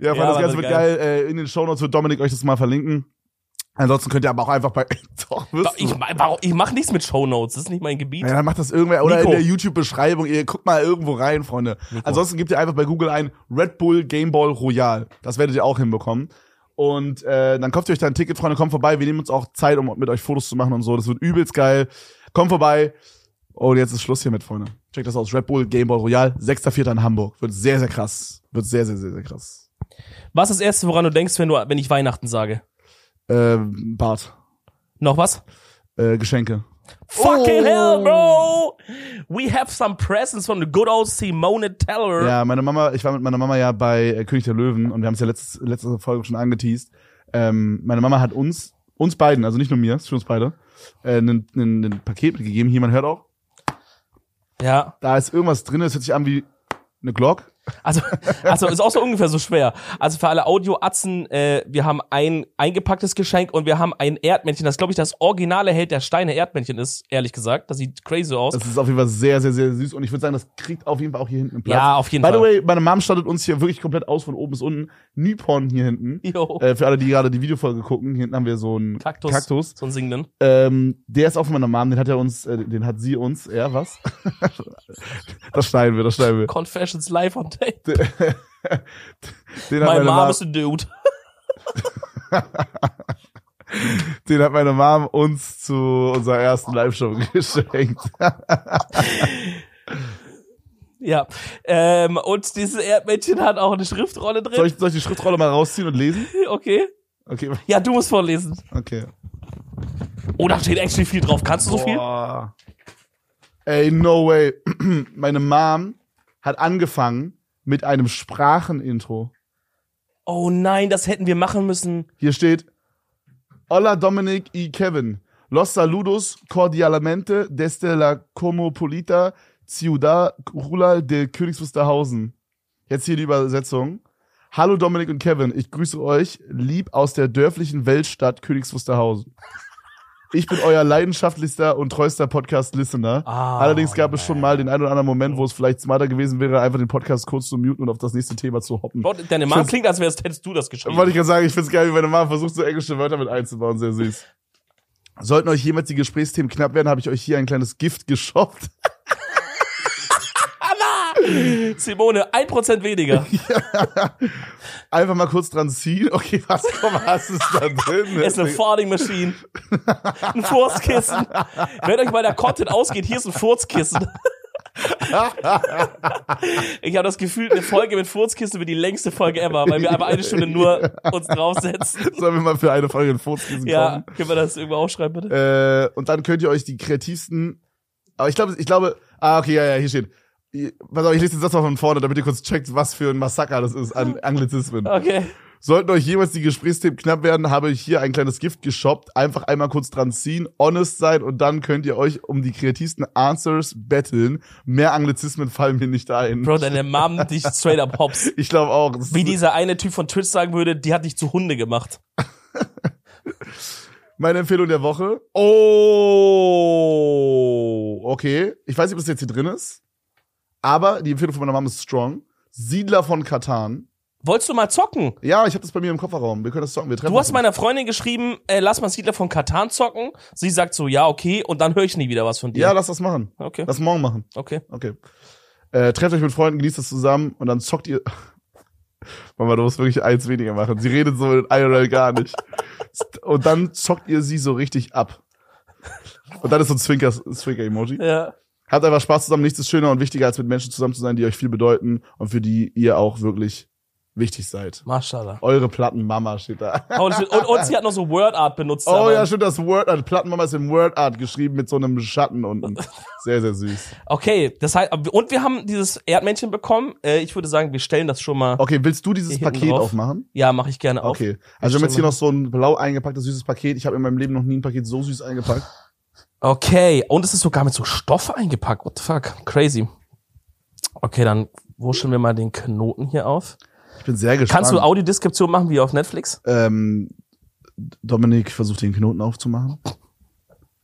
Ja, Ja, das Ganze wird geil. geil. Äh, in den Shownotes wird Dominik euch das mal verlinken. Ansonsten könnt ihr aber auch einfach bei. Doch, wirst Ich, du. warum- ich mache nichts mit Shownotes, das ist nicht mein Gebiet. Ja, dann macht das irgendwer oder Nico. in der YouTube-Beschreibung. Ihr guckt mal irgendwo rein, Freunde. Ansonsten gebt ihr einfach bei Google ein Red Bull Game Ball Royal. Das werdet ihr auch hinbekommen. Und äh, dann kauft ihr euch da ein Ticket, Freunde, kommt vorbei. Wir nehmen uns auch Zeit, um mit euch Fotos zu machen und so. Das wird übelst geil. Kommt vorbei. Und jetzt ist Schluss hiermit, Freunde. Checkt das aus. Red Bull Game Ball Royal. 6.4. in Hamburg. Wird sehr, sehr krass. Wird sehr, sehr, sehr, sehr krass. Was ist das Erste, woran du denkst, wenn, du, wenn ich Weihnachten sage? Ähm, Bart. Noch was? Äh, Geschenke. Fucking Oh. hell, bro! We have some presents from the good old Simone Teller. Ja, meine Mama, ich war mit meiner Mama ja bei äh, König der Löwen und wir haben es ja letztes, letzte Folge schon angeteased. Ähm, meine Mama hat uns, uns beiden, also nicht nur mir, ist für uns beide, äh, ein, Paket mitgegeben. Hier, man hört auch, ja. da ist irgendwas drin, es hört sich an wie eine Glock. Also, also ist auch so ungefähr so schwer. Also für alle Audio-Atzen, äh, wir haben ein eingepacktes Geschenk und wir haben ein Erdmännchen, das glaube ich das originale Held der Steine Erdmännchen ist, ehrlich gesagt. Das sieht crazy aus. Das ist auf jeden Fall sehr, sehr, sehr süß und ich würde sagen, das kriegt auf jeden Fall auch hier hinten einen Platz. Ja, auf jeden By Fall. the way, meine Mom stattet uns hier wirklich komplett aus von oben bis unten. Nypon hier hinten. Jo. Äh, für alle, die gerade die Videofolge gucken, hier hinten haben wir so einen Kaktus. Kaktus. So ein Singenden. Ähm, der ist auch von meiner Mom, den hat er uns, äh, den hat sie uns, er was? das schneiden wir, das schneiden wir. Confessions live on tape. Den My meine mom Mom, is a dude. den hat meine Mom uns zu unserer ersten Live-Show geschenkt. Ja. Ähm, und dieses Erdmännchen hat auch eine Schriftrolle drin. Soll ich, soll ich die Schriftrolle mal rausziehen und lesen? Okay. Okay, Ja, du musst vorlesen. okay. Oh, da steht actually viel drauf. Kannst du so viel? Boah. Ey, no way. meine Mom hat angefangen mit einem Sprachenintro. Oh nein, das hätten wir machen müssen. Hier steht Hola Dominic y Kevin. Los saludos cordialmente desde la Cosmopolita Ciudad Rural de Königs Wusterhausen. Jetzt hier die Übersetzung. Hallo Dominik und Kevin, ich grüße euch lieb aus der dörflichen Weltstadt Königs Wusterhausen. Ich bin euer leidenschaftlichster und treuster Podcast-Listener. Ah, Allerdings gab es schon mal den einen oder anderen Moment, wo es vielleicht smarter gewesen wäre, einfach den Podcast kurz zu muten und auf das nächste Thema zu hoppen. Deine Mom find's- klingt, als wärst hättest du das geschrieben. Wollte ich gerade sagen, ich find's geil, wie meine Mama versucht, so englische Wörter mit einzubauen. Sehr süß. Sollten euch jemals die Gesprächsthemen knapp werden, habe ich euch hier ein kleines Gift geshoppt. Simone, ein Prozent weniger. Einfach mal kurz dran ziehen. Okay, was, komm, was ist da drin? Es ist eine Farting Machine. Ein Furzkissen. Wenn euch mal der Content ausgeht, hier ist ein Furzkissen. Ich habe das Gefühl, eine Folge mit Furzkissen wird die längste Folge ever, weil wir einfach eine Stunde nur uns draufsetzen. Sollen wir mal für eine Folge ein Furzkissen Ja, kommen? können wir das irgendwo aufschreiben, bitte? Äh, und dann könnt ihr euch die kreativsten, aber ich glaube, ich glaube, ah, okay, ja, ja, hier steht. Pass auf, ich lese den Satz mal von vorne, damit ihr kurz checkt, was für ein Massaker das ist an Anglizismen. Okay. Sollten euch jemals die Gesprächsthemen knapp werden, habe ich hier ein kleines Gift geshoppt. Einfach einmal kurz dran ziehen, honest sein und dann könnt ihr euch um die kreativsten Answers betteln. Mehr Anglizismen fallen mir nicht ein. Bro, deine Mom dich straight up hops. Ich glaube auch. Wie dieser eine Typ von Twitch sagen würde, die hat dich zu Hunde gemacht. Meine Empfehlung der Woche. Oh, okay. Ich weiß nicht, ob das jetzt hier drin ist. Aber die Empfehlung von meiner Mama ist strong. Siedler von Katan. Wolltest du mal zocken? Ja, ich habe das bei mir im Kofferraum. Wir können das zocken. Wir treffen Du hast meiner Freundin geschrieben, äh, lass mal Siedler von Katan zocken. Sie sagt so, ja, okay, und dann höre ich nie wieder was von dir. Ja, lass das machen. okay, Lass morgen machen. okay. Okay. Äh, trefft euch mit Freunden, genießt das zusammen und dann zockt ihr. Mama, du musst wirklich eins weniger machen. Sie redet so in IRL gar nicht. Und dann zockt ihr sie so richtig ab. Und dann ist so ein Zwinker, Zwinker-Emoji. Ja. Habt einfach Spaß zusammen. Nichts ist schöner und wichtiger, als mit Menschen zusammen zu sein, die euch viel bedeuten und für die ihr auch wirklich wichtig seid. Mashallah. Eure Plattenmama steht da. Shit. Und, und sie hat noch so Word Art benutzt. Oh aber- ja, stimmt, das Word Art. Plattenmama ist in Word Art geschrieben mit so einem Schatten unten. Sehr, sehr süß. Okay, das heißt, und wir haben dieses Erdmännchen bekommen. Äh, ich würde sagen, wir stellen das schon mal. Okay, willst du dieses Paket drauf. aufmachen? Ja, mache ich gerne auf. Okay. Also wir haben jetzt hier noch so ein blau eingepacktes süßes Paket. Ich habe in meinem Leben noch nie ein Paket so süß eingepackt. Okay, und es ist sogar mit so Stoff eingepackt. What the fuck? Crazy. Okay, dann wurscheln wir mal den Knoten hier auf. Ich bin sehr gespannt. Kannst du Audiodeskription machen wie auf Netflix? ähm, Dominik versucht den Knoten aufzumachen.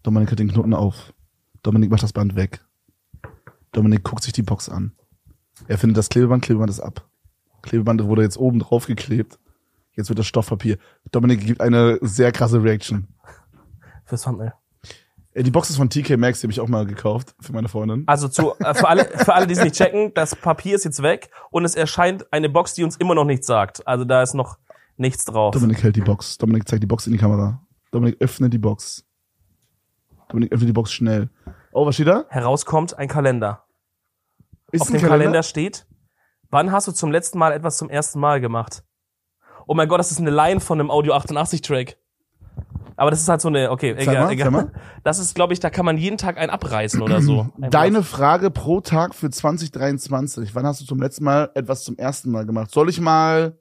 Dominik hat den Knoten auf. Dominik macht das Band weg. Dominik guckt sich die Box an. Er findet das Klebeband, Klebeband ist ab. Klebeband wurde jetzt oben drauf geklebt. Jetzt wird das Stoffpapier. Dominik gibt eine sehr krasse Reaction. Fürs Thumbnail. Äh, Die Box ist von TK Maxx, die habe ich auch mal gekauft für meine Freundin. Also zu, äh, für alle, für alle, die es nicht checken, das Papier ist jetzt weg und es erscheint eine Box, die uns immer noch nichts sagt. Also da ist noch nichts drauf. Dominik hält die Box. Dominik zeigt die Box in die Kamera. Dominik öffnet die Box. Dominik öffnet die Box schnell. Oh, was steht da? Herauskommt ein Kalender. Ist Auf dem Kalender? steht, wann hast du zum letzten Mal etwas zum ersten Mal gemacht? Oh mein Gott, das ist eine Line von einem Audio 88 Track. Aber das ist halt so eine, okay, egal, mal, egal. Das ist, glaube ich, da kann man jeden Tag einen abreißen oder so. Deine Frage pro Tag für 2023. Wann hast du zum letzten Mal etwas zum ersten Mal gemacht? Soll ich mal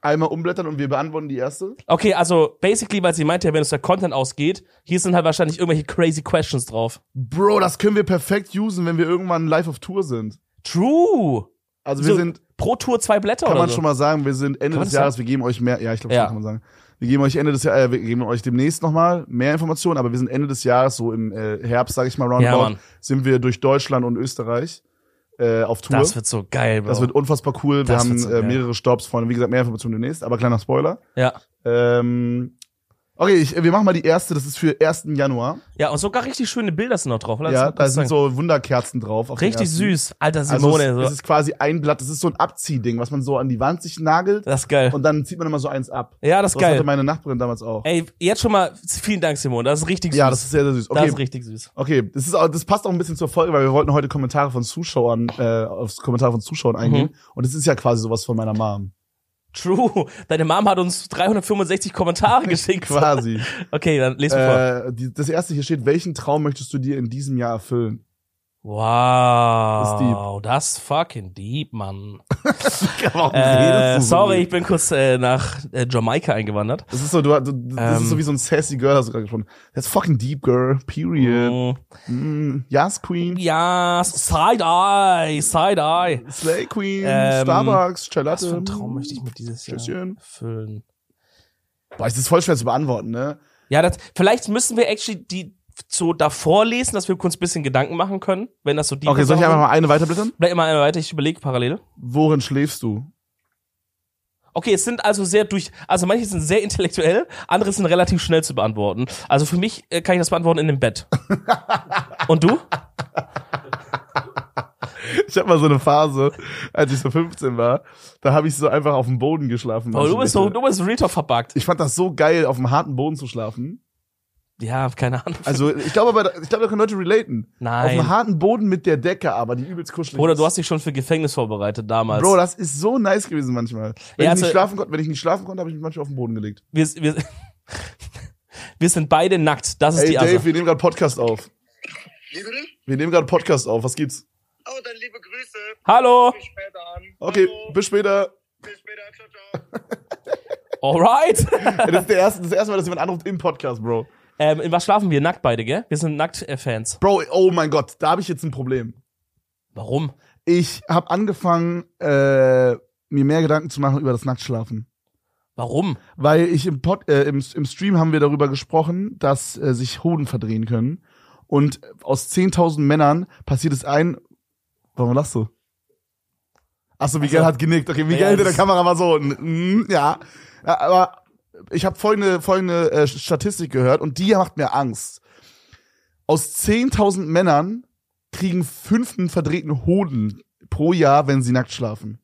einmal umblättern und wir beantworten die erste? Okay, also basically, weil sie meinte ja, wenn uns der Content ausgeht, hier sind halt wahrscheinlich irgendwelche crazy questions drauf. Bro, das können wir perfekt usen, wenn wir irgendwann live auf Tour sind. True. Also wir So, sind, Pro Tour zwei Blätter kann oder man so. schon mal sagen, wir sind Ende Kann des Jahres, wir geben euch mehr, ja, ich glaube, Ja. kann man sagen. Wir geben euch Ende des Jahres, äh, wir geben euch demnächst nochmal mehr Informationen, aber wir sind Ende des Jahres, so im äh, Herbst, sage ich mal, Ja, roundabout, Mann. sind wir durch Deutschland und Österreich äh, auf Tour. Das wird so geil, Bro. Das wird unfassbar cool. Wir Das haben wird so äh, mehrere Stops, Freunde. Wie gesagt, mehr Informationen demnächst, aber kleiner Spoiler. ja. Ähm, okay, ich, wir machen mal die erste, das ist für 1. Januar. Ja, und sogar richtig schöne Bilder sind noch drauf. Lass ja, da sind sagen. so Wunderkerzen drauf. auf Richtig süß. Alter Also Simone. es, so. es ist quasi ein Blatt, das ist so ein Abziehding, was man so an die Wand sich nagelt das ist geil. und dann zieht man immer so eins ab. ja, das ist Das hatte geil. meine Nachbarin damals auch. Ey, jetzt schon mal vielen Dank, Simone. Das ist richtig süß. Ja, das ist sehr, sehr süß. das Okay, ist richtig süß. okay, das ist auch, das passt auch ein bisschen zur Folge, weil wir wollten heute Kommentare von Zuschauern, äh, aufs Kommentare von Zuschauern eingehen. Mhm. Und das ist ja quasi sowas von meiner Mom. True. Deine Mom hat uns 365 Kommentare geschickt. Quasi. Okay, dann lesen wir vor. äh, die, das erste hier steht, welchen Traum möchtest du dir in diesem Jahr erfüllen? Wow. Das ist fucking deep, Mann. Äh, sorry, ich bin kurz äh, nach äh, Jamaika eingewandert. Das ist so, du, du das Ähm. ist so wie so ein sassy Girl, hast du gerade gesprochen. That's fucking deep, girl. Period. Mm. Mm. Yes, Queen. Ja, Side-Eye, Side-Eye. Slay Queen. Ähm, Starbucks. Was Charlotte. für einen Traum möchte ich mit dieses Jahr Tschüsschen. erfüllen? Boah, das ist voll schwer zu beantworten, ne? Ja, das, vielleicht müssen wir actually die so davor lesen, dass wir uns ein bisschen Gedanken machen können, wenn das so die Okay, soll ich einfach mal eine weiterblättern? Bleib immer eine weiter, ich überlege parallel. Worin schläfst du? Okay, es sind also sehr durch, also manche sind sehr intellektuell, andere sind relativ schnell zu beantworten. Also für mich äh, kann ich das beantworten in dem Bett. Und du? Ich hatte mal so eine Phase, als ich so 15 war, da habe ich so einfach auf dem Boden geschlafen. Oh, du bist so, du bist Talk verbuggt. ich fand das so geil, auf dem harten Boden zu schlafen. Ja, keine Ahnung. Also ich glaube aber, ich glaube, da können Leute relaten. Auf Nein. dem harten Boden mit der Decke, aber die übelst kuschelig Oder du hast dich schon für Gefängnis vorbereitet damals. Bro, das ist so nice gewesen manchmal. Wenn Ja, ich nicht also- schlafen konnte, wenn ich nicht schlafen konnte, habe ich mich manchmal auf den Boden gelegt. wir, wir, wir sind beide nackt. Das ist Ey die Dave, Ansage. wir nehmen gerade Podcast auf. Wie bitte? Wir nehmen gerade Podcast auf. Was gibt's? Oh, dann liebe Grüße. Hallo. Bis später an. Okay, Hallo. bis später. Bis später. Ciao, ciao. Alright. Das ist der erste, das erste Mal, dass jemand anruft im Podcast, Bro. Ähm, in was schlafen wir? Nackt beide, gell? Wir sind Nackt-Fans. Bro, oh mein Gott, da habe ich jetzt ein Problem. Warum? Ich habe angefangen, äh, mir mehr Gedanken zu machen über das Nacktschlafen. Warum? Weil ich im, Pod, äh, im, im Stream haben wir darüber gesprochen, dass äh, sich Hoden verdrehen können. Und aus 10.000 Männern passiert es ein. Warum lachst du? Achso, Miguel Also- hat genickt. Okay, Miguel Ja, hinter der Kamera war so. mm, ja. Aber ich habe folgende, folgende äh, Statistik gehört und die macht mir Angst. Aus 10.000 Männern kriegen fünf einen verdrehten Hoden pro Jahr, wenn sie nackt schlafen.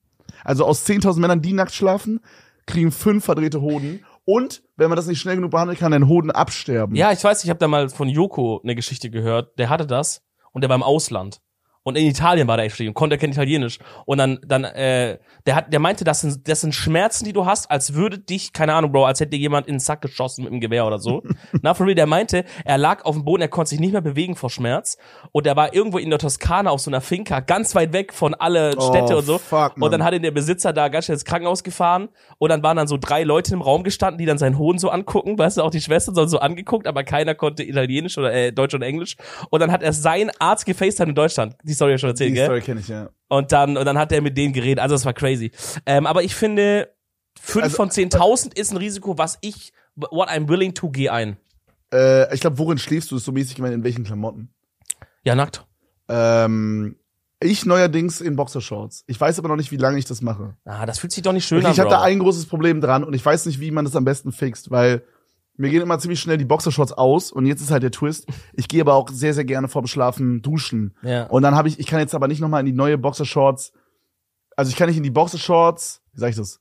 Also aus 10.000 Männern, die nackt schlafen, kriegen fünf verdrehte Hoden. Und wenn man das nicht schnell genug behandeln kann, dein Hoden absterben. Ja, ich weiß, ich habe da mal von Joko eine Geschichte gehört. Der hatte das und der war im Ausland. Und in Italien war der actually und konnte er kein Italienisch. Und dann, dann, äh, der hat, der meinte, das sind, das sind Schmerzen, die du hast, als würde dich, keine Ahnung, Bro, als hätte dir jemand in den Sack geschossen mit dem Gewehr oder so. Na, for real, der meinte, er lag auf dem Boden, er konnte sich nicht mehr bewegen vor Schmerz. Und er war irgendwo in der Toskana auf so einer Finca, ganz weit weg von alle Oh, Städte und so. fuck, und dann hat ihn der Besitzer da ganz schnell ins Krankenhaus gefahren. Und dann waren dann so drei Leute im Raum gestanden, die dann seinen Hohn so angucken. Weißt du, auch die Schwestern so angeguckt, aber keiner konnte Italienisch oder äh, Deutsch oder Englisch. Und dann hat er seinen Arzt gefacetimed in Deutschland. Die Story ja schon erzählt, Die gell? Story kenne ich, ja. Und dann, und dann hat er mit denen geredet. Also das war crazy. Ähm, aber ich finde, fünf Also- von 10.000 ist ein Risiko, was ich, what I'm willing to gehe ein. Äh, ich glaube, worin schläfst du, ist so mäßig gemeint, in welchen Klamotten? Ja, nackt. Ähm, Ich neuerdings in Boxershorts. Ich weiß aber noch nicht, wie lange ich das mache. Ah, das fühlt sich doch nicht schön Okay, an, ich habe da ein großes Problem dran und ich weiß nicht, wie man das am besten fixt, weil mir gehen immer ziemlich schnell die Boxershorts aus und jetzt ist halt der Twist. Ich gehe aber auch sehr, sehr gerne vorm Schlafen duschen. ja. Und dann habe ich, ich kann jetzt aber nicht nochmal in die neue Boxershorts, also ich kann nicht in die Boxershorts, wie sag ich das?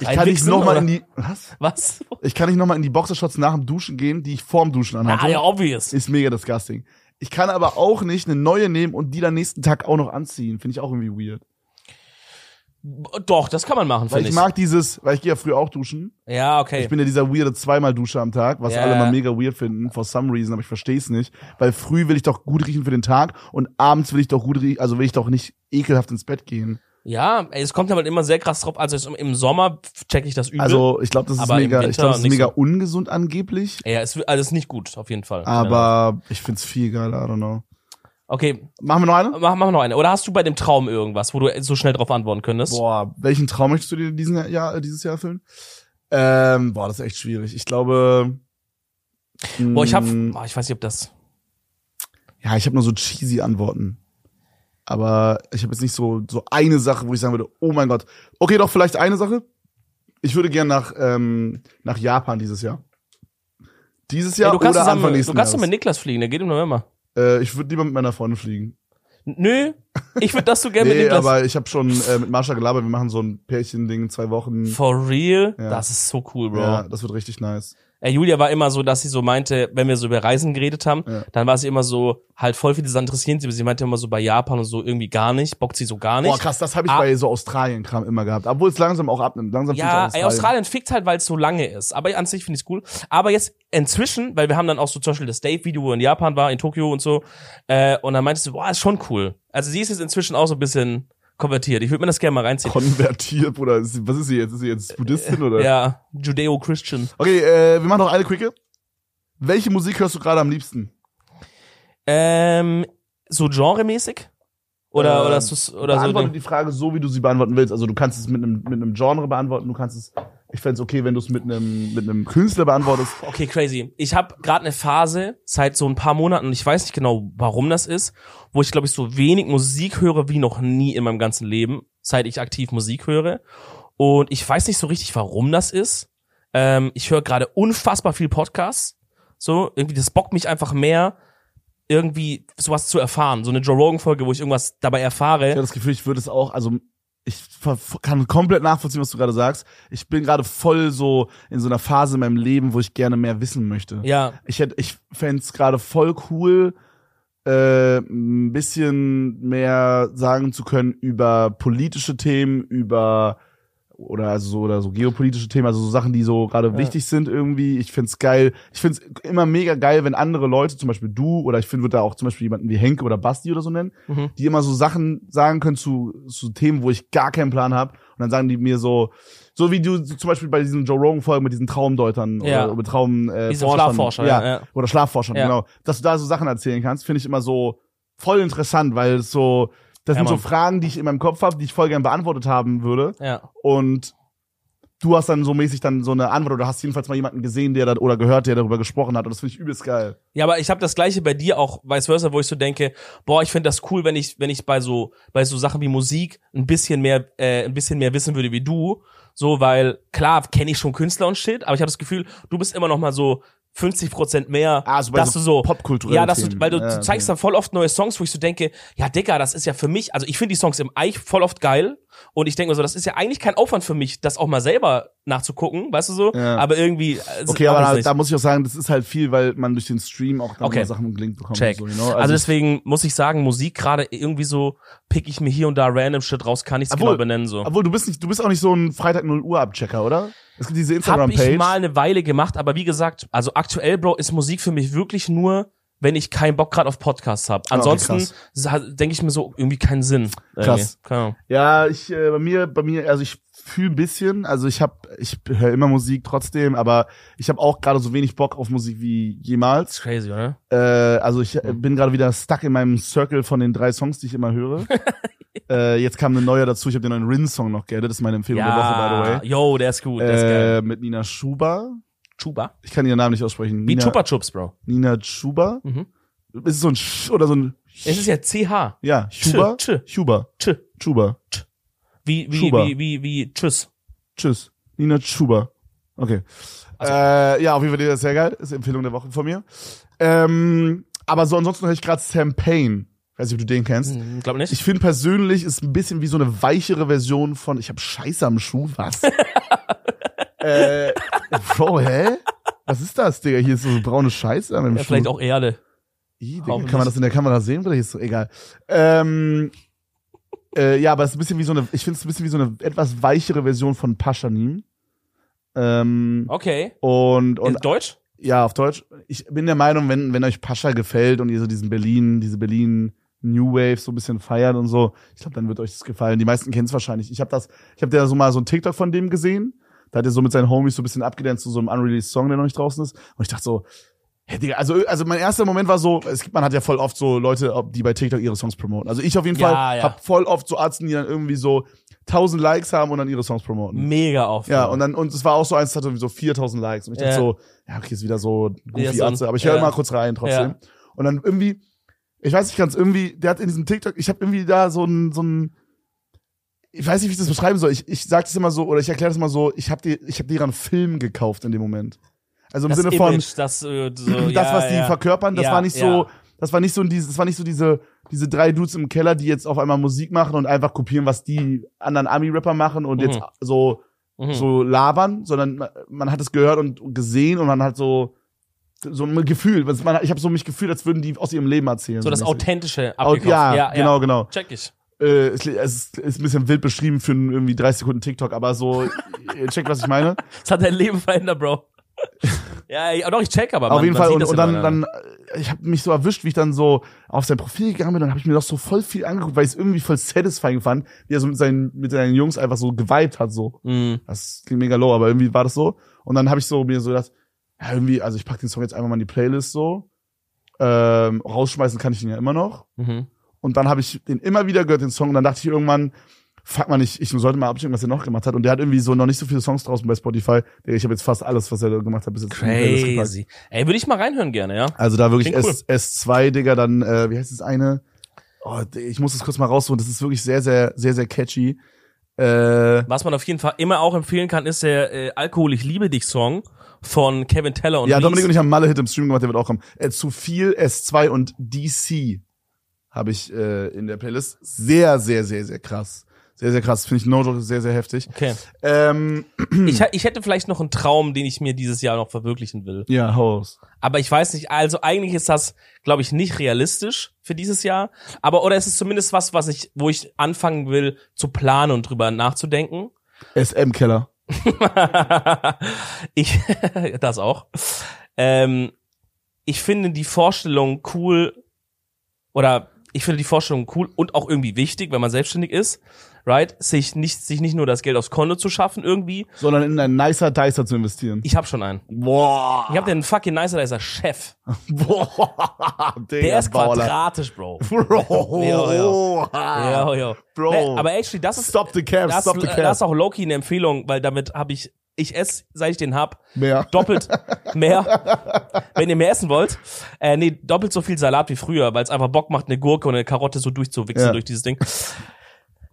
Ich kann nicht nochmal in die, was? Was? Ich kann nicht nochmal in die Boxershorts nach dem Duschen gehen, die ich vorm Duschen anhatte. Ah, ja, obvious. Ist mega disgusting. Ich kann aber auch nicht eine neue nehmen und die dann nächsten Tag auch noch anziehen. Finde ich auch irgendwie weird. Doch, das kann man machen, finde ich ich. mag dieses, weil ich gehe ja früher auch duschen. Ja, okay. Ich bin ja dieser weirde zweimal Duscher am Tag, was Ja. alle mal mega weird finden, for some reason, aber ich verstehe es nicht. Weil früh will ich doch gut riechen für den Tag und abends will ich doch gut riechen, also will ich doch nicht ekelhaft ins Bett gehen. ja, ey, es kommt aber immer sehr krass drauf. Also im Sommer check ich das übel. Also ich glaube, das ist mega, ich glaube, das ist mega so. ungesund angeblich. ja, es, also es ist nicht gut, auf jeden Fall. Aber ich find's viel geiler, I don't know. Okay, Machen wir noch eine? mach, mach noch eine. Oder hast du bei dem Traum irgendwas, wo du so schnell drauf antworten könntest? Boah, welchen Traum möchtest du dir diesen Jahr, äh, dieses Jahr erfüllen? Ähm, boah, das ist echt schwierig. Ich glaube. Boah, ich hab, boah, ich weiß nicht, ob das. Ja, ich habe nur so cheesy Antworten. Aber ich habe jetzt nicht so so eine Sache, wo ich sagen würde, oh mein Gott. Okay, doch vielleicht eine Sache. Ich würde gern nach ähm, nach Japan dieses Jahr. Dieses Jahr Ey, du kannst, oder zusammen, Anfang du nächsten kannst doch Jahres. mit Niklas fliegen, der geht im November. Äh, ich würde lieber mit meiner Freundin fliegen. Nö, ich würde, dass du gerne mit Nee, Niklas. aber ich habe schon äh, mit Marsha gelabert, wir machen so ein Pärchen-Ding in zwei Wochen. For real? Ja. Das ist so cool, Bro. Ja, das wird richtig nice. Äh, Julia war immer so, dass sie so meinte, wenn wir so über Reisen geredet haben, Ja. dann war sie immer so, halt voll viele Sachen interessieren sie, aber sie meinte immer so bei Japan und so irgendwie gar nicht, bockt sie so gar nicht. Boah, krass, das habe ich Ah. bei so Australien-Kram immer gehabt. Obwohl es langsam auch abnimmt. Langsam ja, auch ey, Australien fickt halt, weil es so lange ist. Aber an sich finde ich cool. Aber jetzt inzwischen, weil wir haben dann auch so zum Beispiel das Dave-Video, wo in Japan war, in Tokio und so, äh, und dann meintest du, boah, ist schon cool. Also sie ist jetzt inzwischen auch so ein bisschen konvertiert. Ich würde mir das gerne mal reinziehen. Konvertiert, sie- was ist sie jetzt? Ist sie jetzt Buddhistin oder? ja, Judeo-Christian. Okay, äh, wir machen noch eine Quicke. Welche Musik hörst du gerade am liebsten? Ähm, so genremäßig? Oder, Ähm, oder, oder so. Beantworte die Frage so, wie du sie beantworten willst. Also du kannst es mit einem mit einem Genre beantworten. Du kannst es. Ich fände okay, wenn du es mit einem mit einem Künstler beantwortest. Okay, crazy. Ich habe gerade eine Phase seit so ein paar Monaten und ich weiß nicht genau, warum das ist, wo ich glaube ich so wenig Musik höre wie noch nie in meinem ganzen Leben, seit ich aktiv Musik höre. Und ich weiß nicht so richtig, warum das ist. Ähm, ich höre gerade unfassbar viel Podcasts. So, irgendwie, das bockt mich einfach mehr, irgendwie sowas zu erfahren. So eine Joe Rogan-Folge, wo ich irgendwas dabei erfahre. Ich habe das Gefühl, ich würde es auch. Also ich kann komplett nachvollziehen, was du gerade sagst. Ich bin gerade voll so in so einer Phase in meinem Leben, wo ich gerne mehr wissen möchte. Ja, Ich hätte, ich fände es gerade voll cool, äh, ein bisschen mehr sagen zu können über politische Themen, über oder also so oder so geopolitische Themen, also so Sachen, die so gerade Ja. wichtig sind irgendwie. Ich find's geil. Ich find's immer mega geil, wenn andere Leute, zum Beispiel du oder ich finde, würde da auch zum Beispiel jemanden wie Henke oder Basti oder so nennen, Mhm. die immer so Sachen sagen können zu, zu Themen, wo ich gar keinen Plan habe. Und dann sagen die mir so, so wie du zum Beispiel bei diesen Joe Rogan Folgen mit diesen Traumdeutern Ja. oder mit Traum äh, Diese Forschern, Schlafforscher, ja, ja, oder Schlafforschern, genau. Dass du da so Sachen erzählen kannst, finde ich immer so voll interessant, weil es so, das Ja, sind so. Fragen, die ich in meinem Kopf habe, die ich voll gern beantwortet haben würde. ja. Und du hast dann so mäßig dann so eine Antwort oder hast jedenfalls mal jemanden gesehen, der da oder gehört, der darüber gesprochen hat. Und das finde ich übelst geil. Ja, aber ich habe das gleiche bei dir auch vice versa, wo ich so denke, boah, ich finde das cool, wenn ich wenn ich bei so bei so Sachen wie Musik ein bisschen mehr äh, ein bisschen mehr wissen würde wie du, so weil klar kenne ich schon Künstler und Shit, aber ich habe das Gefühl, du bist immer noch mal so 50 Prozent mehr, Ah, so bei dass so du so popkulturellen ja, dass du, weil du, Ja, du zeigst dann voll oft neue Songs, wo ich so denke, ja, Digga, das ist ja für mich, also ich finde die Songs im Eich voll oft geil und ich denke mir so, das ist ja eigentlich kein Aufwand für mich, das auch mal selber nachzugucken, weißt du so, Ja. aber irgendwie äh, Okay, aber da, da muss ich auch sagen, das ist halt viel, weil man durch den Stream auch dann Okay. Sachen gelinkt bekommt. Check. So, you know? Also, ich- deswegen muss ich sagen, Musik gerade irgendwie so pick ich mir hier und da random Shit raus, kann ich es genau benennen so. Obwohl, du bist nicht, du bist auch nicht so ein Freitag 0 Uhr Abchecker, oder? Es gibt diese Hab ich mal eine Weile gemacht, aber wie gesagt, also aktuell, Bro, ist Musik für mich wirklich nur, wenn ich keinen Bock gerade auf Podcasts habe. Okay, Ansonsten sa- denke ich mir so irgendwie keinen Sinn. Krass. Ahnung. Ja, ich äh, bei mir, bei mir, also ich fühle ein bisschen, also ich habe, ich höre immer Musik trotzdem, aber ich habe auch gerade so wenig Bock auf Musik wie jemals. ist crazy, oder? Äh, also ich äh, bin gerade wieder stuck in meinem Circle von den drei Songs, die ich immer höre. äh, jetzt kam eine neue dazu. Ich habe den neuen Rin-Song noch geaddet. Das ist meine Empfehlung der Woche, by the way. yo, der ist gut, der ist geil. Äh, mit Nina Schuber. Chuba? Ich kann ihren Namen nicht aussprechen. Wie Nina, Chupa Chups, Bro. Nina Schuber. Mhm. Ist es so ein Sch oder so ein Es ist ja CH. Ja, Huber. Tsch, Huber. Tsch. Chuba. Wie, wie, Schuber. wie, wie, wie, tschüss. Tschüss. Nina Schuber. Okay. äh, ja, auf jeden Fall, das ist sehr geil. Das ist Empfehlung der Woche von mir. Ähm, aber so ansonsten höre ich gerade Sam Payne. Weiß nicht, ob du den kennst. Hm, glaub nicht. Ich finde persönlich ist ein bisschen wie so eine weichere Version von Ich habe Scheiße am Schuh. Was? äh, Bro, hä? Was ist das, Digga? Hier ist so braune Scheiße an meinem ja, Schuh. vielleicht auch Erde. Ih, Digga, kann man das in der Kamera sehen oder hier ist so egal. Ähm, äh, ja, aber es ist ein bisschen wie so eine, ich finde es ein bisschen wie so eine etwas weichere Version von Paschanim. Ähm, Okay. und, In und Deutsch? ja, auf Deutsch. Ich bin der Meinung, wenn, wenn euch Pascha gefällt und ihr so diesen Berlin, diese Berlin New Wave so ein bisschen feiert und so, ich glaube, dann wird euch das gefallen. Die meisten kennen es wahrscheinlich. Ich habe das, ich habe da so mal so ein TikTok von dem gesehen. Da hat er so mit seinen Homies so ein bisschen abgedanced zu so einem unreleased Song, der noch nicht draußen ist. Und ich dachte so, hey, Digga, also, also mein erster Moment war so, es gibt, man hat ja voll oft so Leute, die bei TikTok ihre Songs promoten. Also ich auf jeden Ja, Fall ja. hab voll oft so Arzten, die dann irgendwie so 1000 Likes haben und dann ihre Songs promoten. Mega auf. Ja, und dann, und es war auch so eins, das hatte irgendwie so 4000 Likes. Und ich dachte Ja. so, ja, okay, ist wieder so Ja, goofy ein- Arze, aber ich höre ja. mal kurz rein trotzdem. Ja. Und dann irgendwie, ich weiß nicht ganz, irgendwie, der hat in diesem TikTok, ich habe irgendwie da so ein, so ein, ich weiß nicht, wie ich das beschreiben soll. Ich, ich sag das immer so, oder ich erkläre das immer so, ich habe dir, ich habe dir einen Film gekauft in dem Moment. Also im das Sinne Image, von, das, äh, so, das, ja, was die ja. verkörpern, das Ja, war nicht ja. so, das war nicht so dieses, das war nicht so diese, diese drei Dudes im Keller, die jetzt auf einmal Musik machen und einfach kopieren, was die anderen Ami-Rapper machen und Mhm. jetzt so, Mhm. so labern, sondern man, man hat es gehört und gesehen und man hat so, so ein Gefühl, man, ich habe so mich gefühlt, als würden die aus ihrem Leben erzählen. so das mäßig. authentische Au- abgekauft. ja, genau, genau. Check ich. Äh, es, es ist, ein bisschen wild beschrieben für einen irgendwie 30 Sekunden TikTok, aber so, ihr checkt, was ich meine. Das hat dein Leben verändert, Bro. ja, ich, doch, ich check, aber Auf man, jeden man Fall. Und, und immer dann, dann, äh, ich habe mich so erwischt, wie ich dann so auf sein Profil gegangen bin, dann habe ich mir doch so voll viel angeguckt, weil ich es irgendwie voll satisfying fand, wie er so mit seinen, mit seinen Jungs einfach so geweibt hat, so. Mhm. Das klingt mega low, aber irgendwie war das so. Und dann habe ich so mir so gedacht, ja, irgendwie, also ich pack den Song jetzt einfach mal in die Playlist so. Ähm, rausschmeißen kann ich ihn ja immer noch. Mhm. Und dann habe ich den immer wieder gehört, den Song, und dann dachte ich irgendwann, fuck man, ich, ich sollte mal abchecken, was er noch gemacht hat. Und der hat irgendwie so noch nicht so viele Songs draußen bei Spotify. Ich habe jetzt fast alles, was er da gemacht hat, bis jetzt. Crazy. Ey, würde ich mal reinhören gerne, ja. Also da wirklich cool. S, S2, Digga, dann, äh, wie heißt das eine? Oh, ich muss das kurz mal rausholen. Das ist wirklich sehr, sehr, sehr, sehr catchy. Äh, Was man auf jeden Fall immer auch empfehlen kann, ist der äh, Alkohol, ich liebe dich Song von Kevin Teller und ja. Dominik und ich haben Malle-Hit im Stream gemacht, der wird auch kommen. Äh, zu viel S2 und DC habe ich äh, in der Playlist. Sehr, sehr, sehr, sehr krass. Sehr, sehr krass. Finde ich No Joke sehr, sehr heftig. Okay. Ähm, Ich, ich hätte vielleicht noch einen Traum, den ich mir dieses Jahr noch verwirklichen will. ja, Haus. Aber ich weiß nicht, also eigentlich ist das, glaube ich, nicht realistisch für dieses Jahr. Aber oder es ist zumindest was, was ich, wo ich anfangen will zu planen und drüber nachzudenken. SM-Keller. ich, das auch. Ähm, ich finde die Vorstellung cool oder ich finde die Vorstellung cool und auch irgendwie wichtig, wenn man selbstständig ist, right? Sich nicht, sich nicht nur das Geld aufs Konto zu schaffen irgendwie. Sondern in einen nicer Dicer zu investieren. Ich habe schon einen. Boah. Ich habe den fucking nicer, der Chef. Boah. Digga, Der ist Baller. quadratisch, Bro. Bro. Ja, Ja, ja. Bro. Nee, aber actually, das ist, Stop the cap, das, stop the das cap. ist auch Loki eine Empfehlung, weil damit habe ich, ich esse, seit ich den hab, Mehr. doppelt mehr. Wenn ihr mehr essen wollt, äh, nee, doppelt so viel Salat wie früher, weil es einfach Bock macht, eine Gurke und eine Karotte so durchzuwichsen Ja. durch dieses Ding.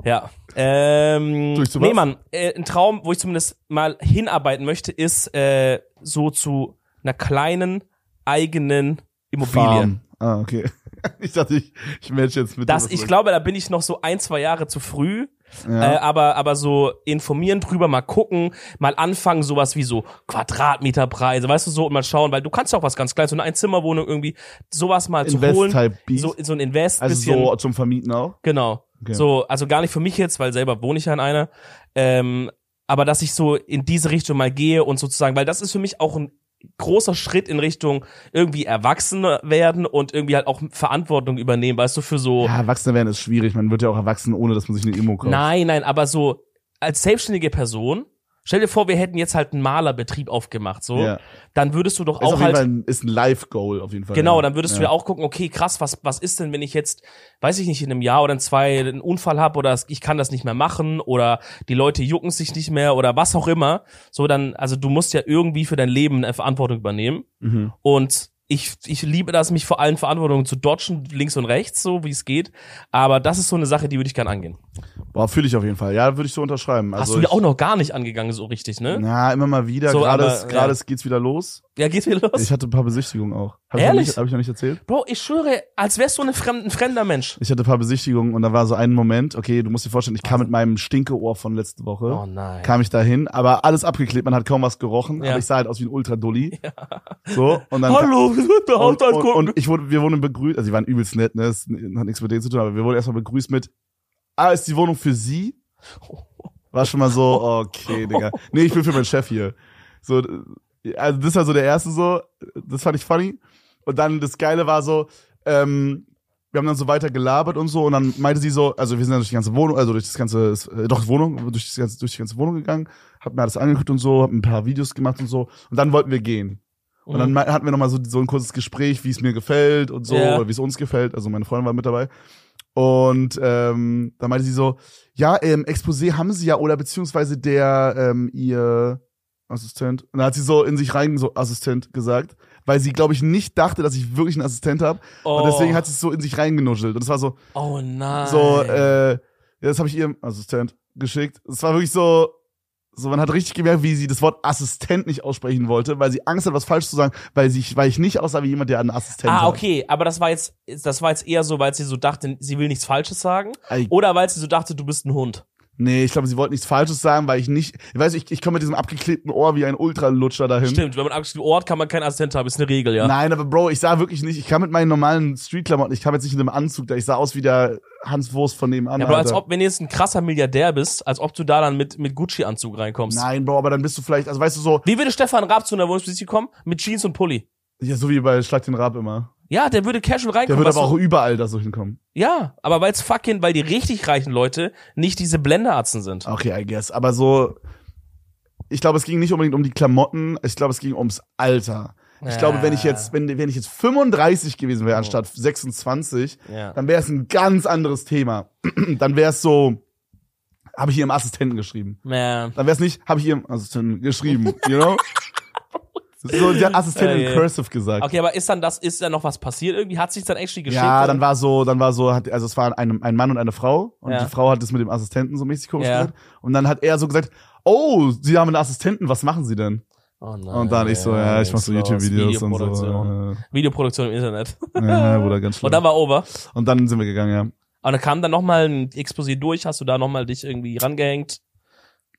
Ja. Ähm, Durch nee? Mann, äh, ein Traum, wo ich zumindest mal hinarbeiten möchte, ist äh, so zu einer kleinen eigenen Immobilie. Farm. Ah, okay. Ich dachte, ich, ich match jetzt mit Das, ich glaube, da bin ich noch so ein, zwei Jahre zu früh. Ja. Äh, aber, aber so informieren drüber, mal gucken, mal anfangen, sowas wie so Quadratmeterpreise, weißt du, so und mal schauen, weil du kannst ja auch was ganz Kleines, so eine Einzimmerwohnung irgendwie, sowas mal zu holen. Beat. So, so ein Invest, also bisschen. so zum Vermieten auch. Genau. Okay. So, also gar nicht für mich jetzt, weil selber wohne ich ja in einer. Ähm, aber dass ich so in diese Richtung mal gehe und sozusagen, weil das ist für mich auch ein großer Schritt in Richtung irgendwie erwachsen werden und irgendwie halt auch Verantwortung übernehmen, weißt du, für so. Ja, Erwachsener werden ist schwierig. Man wird ja auch erwachsen, ohne dass man sich eine Immo kauft. Nein, nein, aber so als selbstständige Person, stell dir vor, wir hätten jetzt halt einen Malerbetrieb aufgemacht, so, Ja. dann würdest du doch Ist auch auf jeden halt Fall ein, ist ein Live-Goal auf jeden Fall. Genau, dann würdest ja. du ja auch gucken, okay, krass, was, was ist denn, wenn ich jetzt, weiß ich nicht, in einem Jahr oder in zwei einen Unfall habe oder ich kann das nicht mehr machen oder die Leute jucken sich nicht mehr oder was auch immer. So, dann, also du musst ja irgendwie für dein Leben eine Verantwortung übernehmen. Mhm. Und ich, ich liebe das, mich vor allen Verantwortungen zu dodgen, links und rechts, so wie es geht. Aber das ist so eine Sache, die würde ich gern angehen. Boah, fühle ich auf jeden Fall. Ja, würde ich so unterschreiben. Hast Also du ja ich, auch noch gar nicht angegangen, so richtig, ne? Na, immer mal wieder. So, gerade aber, gerade ja. geht's wieder los. Ja, geht's wieder los? Ich hatte ein paar Besichtigungen auch. Hab Ich Ehrlich? noch nicht, hab ich noch nicht erzählt? Bro, ich schwöre, als wärst du ein, fremd, ein fremder Mensch. Ich hatte ein paar Besichtigungen und da war so ein Moment, okay, du musst dir vorstellen, ich kam mit meinem Stinkeohr von letzte Woche. Oh nein. kam ich dahin, aber alles abgeklebt, man hat kaum was gerochen, Ja. aber ich sah halt aus wie ein Ultra-Dulli. So, und dann Hallo, der und, Haushalt und, gucken. und ich wurde, wir wurden begrüßt, also die waren übelst nett, ne, das hat nichts mit denen zu tun, aber wir wurden erstmal begrüßt mit, ah, ist die Wohnung für Sie? War schon mal so, okay, Digga. Nee, ich bin für meinen Chef hier. So, also das war so der erste so, das fand ich funny. Und dann das Geile war so, ähm, wir haben dann so weiter gelabert und so und dann meinte sie so, also wir sind dann durch die ganze Wohnung, also durch das ganze, äh, doch Wohnung, durch, das ganze, durch die ganze Wohnung gegangen, hab mir alles angeguckt und so, hab ein paar Videos gemacht und so und dann wollten wir gehen. Und dann mei- hatten wir nochmal so, so ein kurzes Gespräch, wie es mir gefällt und so, Ja. oder wie es uns gefällt. Also meine Freundin war mit dabei. Und ähm, dann meinte sie so, ja, ähm, Exposé haben sie ja, oder beziehungsweise der, ähm, ihr Assistent. Und dann hat sie so in sich rein so Assistent gesagt, weil sie, glaube ich, nicht dachte, dass ich wirklich einen Assistent habe. oh. Und deswegen hat sie es so in sich reingenuschelt. Und es war so, Oh nein. so, äh, ja, das habe ich ihrem Assistent geschickt. Es war wirklich so, so, man hat richtig gemerkt, wie sie das Wort Assistent nicht aussprechen wollte, weil sie Angst hat, was falsch zu sagen, weil sie, weil ich nicht aussah wie jemand, der einen Assistent hat. Ah, okay, aber das war jetzt, das war jetzt eher so, weil sie so dachte, sie will nichts Falsches sagen. Ey, Oder weil sie so dachte, du bist ein Hund. Nee, ich glaube, sie wollten nichts Falsches sagen, weil ich nicht, ich weiß, ich, ich komme mit diesem abgeklebten Ohr wie ein Ultralutscher dahin. Stimmt, wenn man Angst im Ort kann man keinen Assistent haben, ist eine Regel, ja. Nein, aber Bro, ich sah wirklich nicht, ich kam mit meinen normalen Streetklamotten, ich kam jetzt nicht in einem Anzug, da ich sah aus wie der Hans Wurst von nebenan. Ja, aber als ob, wenn du jetzt ein krasser Milliardär bist, als ob du da dann mit, mit Gucci-Anzug reinkommst. Nein, Bro, aber dann bist du vielleicht, also weißt du so, Wie würde Stefan Raab zu einer Wohnungsbesichtigung kommen? Mit Jeans und Pulli. ja, so wie bei Schlag den Rab immer. Ja, der würde casual Der reinkommen. wird was aber auch überall da so hinkommen. ja, aber weil's fucking, weil die richtig reichen Leute nicht diese Blenderatzen sind. Okay, I guess. Aber so, ich glaube, es ging nicht unbedingt um die Klamotten, ich glaube, es ging ums Alter. Ich glaube, wenn ich jetzt, wenn, wenn ich jetzt 35 gewesen wäre anstatt 26, Ja. dann wäre es ein ganz anderes Thema. dann wäre es so, habe ich ihrem Assistenten geschrieben. Ja. Dann wäre es nicht, habe ich ihrem Assistenten geschrieben, you know? so, der Assistent in Ja, ja. Cursive gesagt. Okay, aber ist dann das, ist da noch was passiert irgendwie? Hat sich dann actually geschickt? Ja, dann war so, dann war so, hat, also es war ein, ein Mann und eine Frau und Ja. die Frau hat das mit dem Assistenten so mäßig komisch Ja. gesagt und dann hat er so gesagt, oh, Sie haben einen Assistenten, was machen Sie denn? Oh nein, Und dann ich so, ja, ich mach so. YouTube-Videos und so. Videoproduktion im Internet. Äh, ja, Bruder, ganz Und schlimm. dann war over. Und dann sind wir gegangen, ja. Und dann kam dann nochmal ein Exposé durch, hast du da nochmal dich irgendwie rangehängt?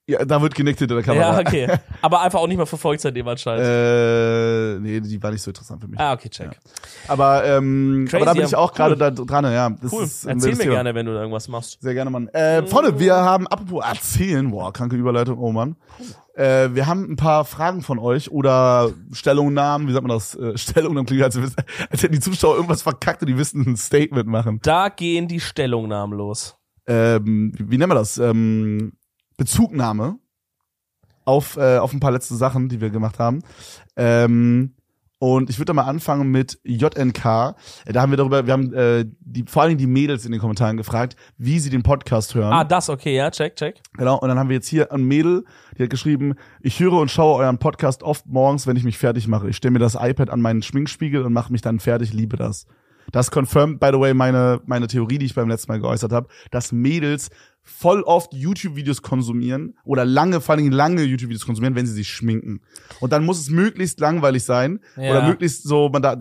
Ja, da wird genickt hinter der Kamera. Ja, okay. Aber einfach auch nicht mehr verfolgt seitdem anscheinend. Äh, nee, die war nicht so interessant für mich. ah, okay, check. Aber, ähm, Crazy, aber da bin ich ja, auch gerade cool. da dran, ja. Das Cool. ist Erzähl mir gerne, wenn du da irgendwas machst. Sehr gerne, Mann. Äh, Freunde, wir haben, apropos erzählen, boah, kranke Überleitung, oh Mann. Äh, wir haben ein paar Fragen von euch oder Stellungnahmen, wie sagt man das? Äh, Stellungnahmen klingt, als, als hätten die Zuschauer irgendwas verkackt und die wissen ein Statement machen. Da gehen die Stellungnahmen los. Ähm, wie, wie nennen wir das? Ähm, Bezugnahme auf, äh, auf ein paar letzte Sachen, die wir gemacht haben. Ähm, und ich würde da mal anfangen mit JNK. Da haben wir darüber, wir haben äh, die, vor allem die Mädels in den Kommentaren gefragt, wie sie den Podcast hören. Ah, das, okay, ja, check, check. Genau, und dann haben wir jetzt hier ein Mädel, die hat geschrieben, ich höre und schaue euren Podcast oft morgens, wenn ich mich fertig mache. Ich stelle mir das iPad an meinen Schminkspiegel und mache mich dann fertig, liebe das. Das confirmed, by the way, meine, meine Theorie, die ich beim letzten Mal geäußert habe, dass Mädels voll oft YouTube-Videos konsumieren oder lange, vor allem lange YouTube-Videos konsumieren, wenn sie sich schminken. Und dann muss es möglichst langweilig sein Ja. oder möglichst so, man da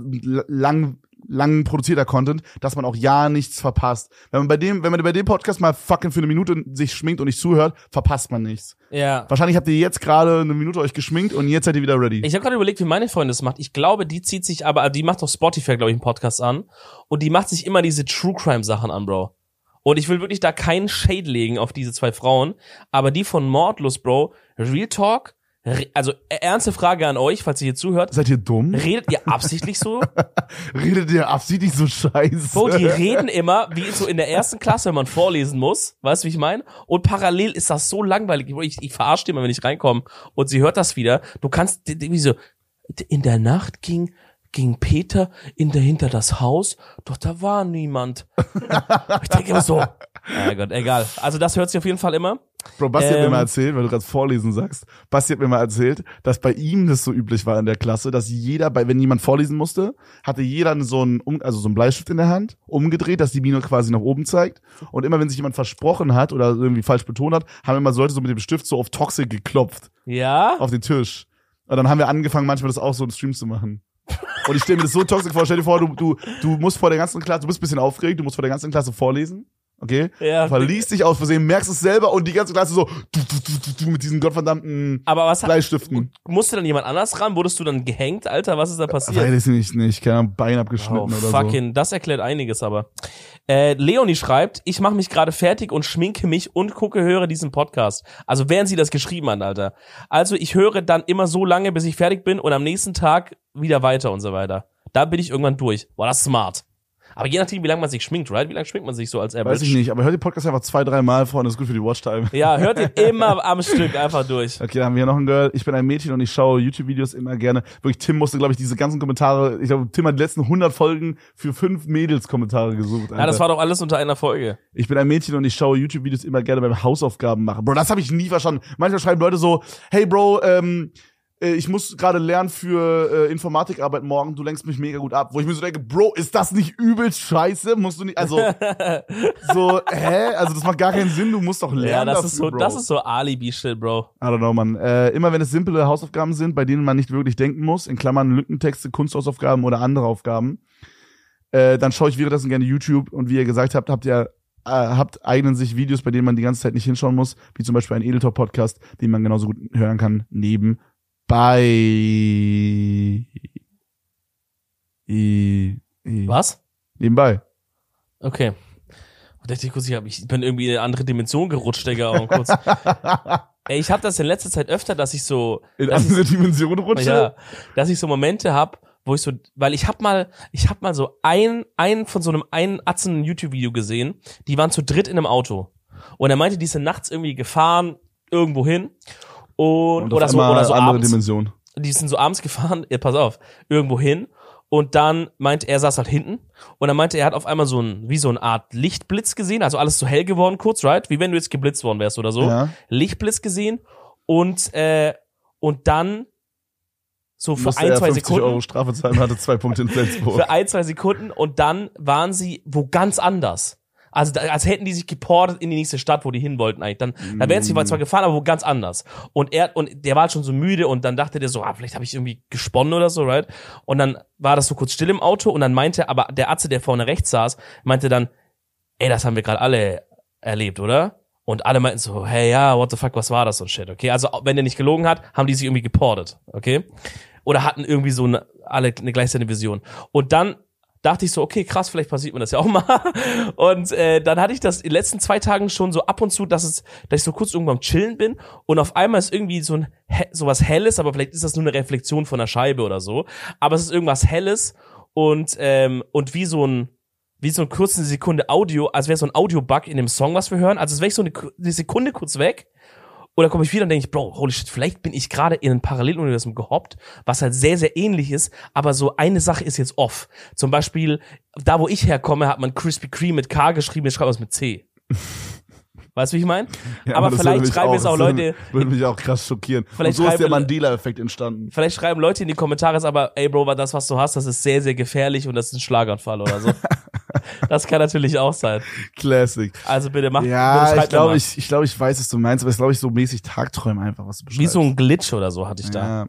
lang, lang produzierter Content, dass man auch ja nichts verpasst. Wenn man bei dem, wenn man bei dem Podcast mal fucking für eine Minute sich schminkt und nicht zuhört, verpasst man nichts. Ja. Wahrscheinlich habt ihr jetzt gerade eine Minute euch geschminkt und jetzt seid ihr wieder ready. Ich habe gerade überlegt, wie meine Freundin das macht. Ich glaube, die zieht sich aber, also die macht auf Spotify, glaube ich, einen Podcast an. Und die macht sich immer diese True Crime Sachen an, Bro. Und ich will wirklich da keinen Shade legen auf diese zwei Frauen. Aber die von Mordlos, Bro, Real Talk, also äh, ernste Frage an euch, falls ihr hier zuhört. Seid ihr dumm? Redet ihr absichtlich so? Redet ihr absichtlich so scheiße? Bro, die reden immer, wie so in der ersten Klasse, wenn man vorlesen muss. Weißt du, wie ich meine? Und parallel ist das so langweilig. Ich, ich verarsche die immer, wenn ich reinkomme. Und sie hört das wieder. Du kannst, wie so, in der Nacht ging, ging Peter in der, hinter das Haus, doch da war niemand. ich denke immer so, Ja Gott, egal. Also das hört sich auf jeden Fall immer. Bro, Basti hat mir Ähm. mal erzählt, weil du gerade vorlesen sagst, Basti hat mir mal erzählt, dass bei ihm das so üblich war in der Klasse, dass jeder, bei, wenn jemand vorlesen musste, hatte jeder so einen, also so einen Bleistift in der Hand, umgedreht, dass die Biene quasi nach oben zeigt. Und immer wenn sich jemand versprochen hat oder irgendwie falsch betont hat, haben immer Leute so mit dem Stift so auf Toxic geklopft, Ja? auf den Tisch. Und dann haben wir angefangen, manchmal das auch so in Streams zu machen. Und ich stelle mir das so toxisch vor, stell dir vor, du, du, du musst vor der ganzen Klasse, du bist ein bisschen aufgeregt, du musst vor der ganzen Klasse vorlesen. Okay? Ja. Verliest dich aus Versehen, merkst es selber und die ganze Klasse so du, du, du, du, du, mit diesen gottverdammten Aber was hat, Bleistiften. musste dann jemand anders ran? Wurdest du dann gehängt, Alter? Was ist da passiert? Weiß ich nicht, nicht. Keine Ahnung, Bein Oh, abgeschnitten oder so. fucking, das erklärt einiges aber. Äh, Leonie schreibt, ich mache mich gerade fertig und schminke mich und gucke, höre diesen Podcast. Also während sie das geschrieben hat, Alter. Also ich höre dann immer so lange, bis ich fertig bin und am nächsten Tag wieder weiter und so weiter. Da bin ich irgendwann durch. Boah, das smart. Aber je nachdem, wie lange man sich schminkt, right? Wie lange schminkt man sich so als Average? Weiß ich nicht, aber hör den Podcast einfach zwei, drei Mal vor und das ist gut für die Watchtime. Ja, hört ihn immer am Stück einfach durch. Okay, dann haben wir hier noch ein Girl. Ich bin ein Mädchen und ich schaue YouTube-Videos immer gerne. Wirklich, Tim musste, glaube ich, diese ganzen Kommentare, ich glaube, Tim hat die letzten 100 Folgen für fünf Mädels-Kommentare gesucht. Ja, Alter. das war doch alles unter einer Folge. Ich bin ein Mädchen und ich schaue YouTube-Videos immer gerne beim Hausaufgaben machen. Bro, das habe ich nie verstanden. Manchmal schreiben Leute so, hey Bro, ähm, äh, ich muss gerade lernen für äh, Informatikarbeit morgen, du lenkst mich mega gut ab. Wo ich mir so denke, Bro, ist das nicht übelst scheiße? Musst du nicht, also, so, hä? Also das macht gar keinen Sinn, du musst doch lernen Ja, das dafür, ist so, Bro. das ist so Alibi-Shit, Bro. I don't know, man. Äh, immer wenn es simple Hausaufgaben sind, bei denen man nicht wirklich denken muss, in Klammern Lückentexte, Kunsthausaufgaben oder andere Aufgaben, äh, dann schaue ich währenddessen gerne YouTube und wie ihr gesagt habt, habt ihr äh, habt eignen sich Videos, bei denen man die ganze Zeit nicht hinschauen muss, wie zum Beispiel ein Edeltalk-Podcast, den man genauso gut hören kann, nebenbei. I, I, Was? Nebenbei. Okay. Ich dachte ich kurz, ich, hab, ich bin irgendwie in eine andere Dimension gerutscht, Digga. Und kurz. Ey, ich habe das in letzter Zeit öfter, dass ich so, In andere Dimensionen rutsche. ja, dass ich so Momente hab, wo ich so, weil ich hab mal, ich hab mal so ein, ein von so einem einen Atzen YouTube-Video gesehen, die waren zu dritt in einem Auto. Und er meinte, die sind nachts irgendwie gefahren, irgendwo hin. Und, Und oder so, oder so andere abends Dimension. die sind so abends gefahren, ja, pass auf, irgendwo hin. Und dann meinte er, saß halt hinten. Und dann meinte er, hat auf einmal so ein, wie so eine Art Lichtblitz gesehen. Also alles so hell geworden kurz, right? Wie wenn du jetzt geblitzt worden wärst oder so. Ja. Lichtblitz gesehen. Und, äh, und dann so für Musste ein, zwei 50 Sekunden. Euro Strafe zahlen, hatte zwei Punkte in Flensburg. Für ein, zwei Sekunden. Und dann waren sie wo ganz anders. Also als hätten die sich geportet in die nächste Stadt, wo die hin wollten eigentlich. Dann, da wären sie zwar gefahren, aber wo ganz anders. Und er und der war halt schon so müde und dann dachte der so, ah, vielleicht habe ich irgendwie gesponnen oder so, right? Und dann war das so kurz still im Auto und dann meinte aber der Atze, der vorne rechts saß, meinte dann, ey, das haben wir gerade alle erlebt, oder? Und alle meinten so, hey, ja, what the fuck, was war das und shit, okay? Also, wenn der nicht gelogen hat, haben die sich irgendwie geportet, okay? Oder hatten irgendwie so eine, alle eine gleichzeitige Vision. Und dann dachte ich so, okay, krass, vielleicht passiert mir das ja auch mal. Und äh, dann hatte ich das in den letzten zwei Tagen schon so ab und zu, dass es, dass ich so kurz irgendwo am Chillen bin und auf einmal ist irgendwie so ein he- sowas Helles, aber vielleicht ist das nur eine Reflexion von der Scheibe oder so. Aber es ist irgendwas Helles und ähm, und wie so ein wie so eine kurze Sekunde Audio, als wäre so ein Audio-Bug in dem Song, was wir hören. Also es wäre so eine, eine Sekunde kurz weg. Oder komme ich wieder und denke ich, Bro, holy shit, vielleicht bin ich gerade in ein Paralleluniversum gehoppt, was halt sehr, sehr ähnlich ist, aber so eine Sache ist jetzt off. Zum Beispiel, da wo ich herkomme, hat man Krispy Kreme mit K geschrieben, ich schreibe es mit C. Weißt du, wie ich meine? Ja, aber das vielleicht schreiben jetzt auch Leute, Würde, mich auch krass schockieren. Und Vielleicht so ist der Mandela-Effekt entstanden. vielleicht schreiben Leute in die Kommentare, jetzt aber, ey Bro, das, was du hast, das ist sehr, sehr gefährlich und das ist ein Schlaganfall oder so. das kann natürlich auch sein. Classic. Also bitte mach, Ja, ich glaube, ich, ich glaube, ich weiß, was du meinst, aber es ist, glaube ich, so mäßig Tagträume einfach, was du beschreibst. Wie so ein Glitch oder so hatte ich da.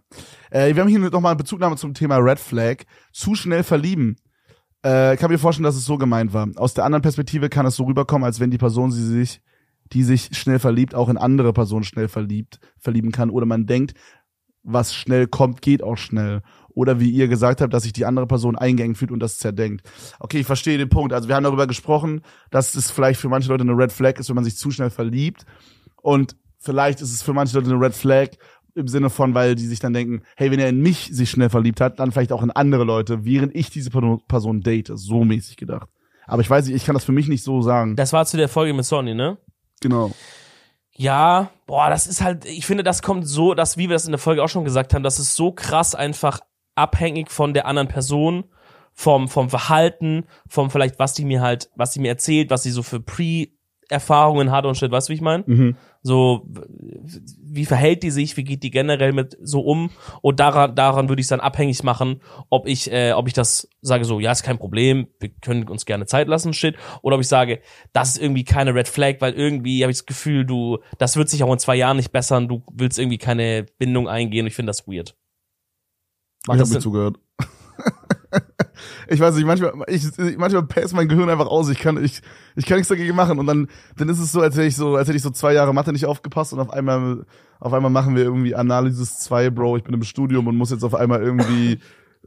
Ja. Äh, wir haben hier nochmal eine Bezugnahme zum Thema Red Flag. Zu schnell verlieben. Äh, kann mir vorstellen, dass es so gemeint war. Aus der anderen Perspektive kann es so rüberkommen, als wenn die Person, sie sich, die sich schnell verliebt, auch in andere Personen schnell verliebt, verlieben kann. Oder man denkt, was schnell kommt, geht auch schnell. Oder wie ihr gesagt habt, dass sich die andere Person eingeengt fühlt und das zerdenkt. Okay, ich verstehe den Punkt. Also wir haben darüber gesprochen, dass es vielleicht für manche Leute eine Red Flag ist, wenn man sich zu schnell verliebt. Und vielleicht ist es für manche Leute eine Red Flag im Sinne von, weil die sich dann denken, hey, wenn er in mich sich schnell verliebt hat, dann vielleicht auch in andere Leute, während ich diese Person- Person date. So mäßig gedacht. Aber ich weiß nicht, ich kann das für mich nicht so sagen. Das war zu der Folge mit Sonny, ne? Genau. Ja, boah, das ist halt, ich finde, das kommt so, dass, wie wir das in der Folge auch schon gesagt haben, das ist so krass einfach abhängig von der anderen Person, vom, vom Verhalten, vom vielleicht, was die mir halt, was die mir erzählt, was sie so für Pre, Lebenserfahrungen hat und shit, weißt du, wie ich meine? Mhm. So, wie verhält die sich, wie geht die generell mit so um? Und daran, daran würde ich es dann abhängig machen, ob ich, äh, ob ich das sage so, ja, ist kein Problem, wir können uns gerne Zeit lassen, shit. Oder ob ich sage, das ist irgendwie keine Red Flag, weil irgendwie habe ich das Gefühl, du, das wird sich auch in zwei Jahren nicht bessern, du willst irgendwie keine Bindung eingehen. Ich finde das weird. Macht ich habe mir zugehört. ich weiß nicht, manchmal, ich, manchmal passt mein Gehirn einfach aus. Ich kann, ich, ich kann nichts dagegen machen. Und dann, dann ist es so, als hätte ich so, als hätte ich so zwei Jahre Mathe nicht aufgepasst und auf einmal, auf einmal machen wir irgendwie Analysis 2, Bro. Ich bin im Studium und muss jetzt auf einmal irgendwie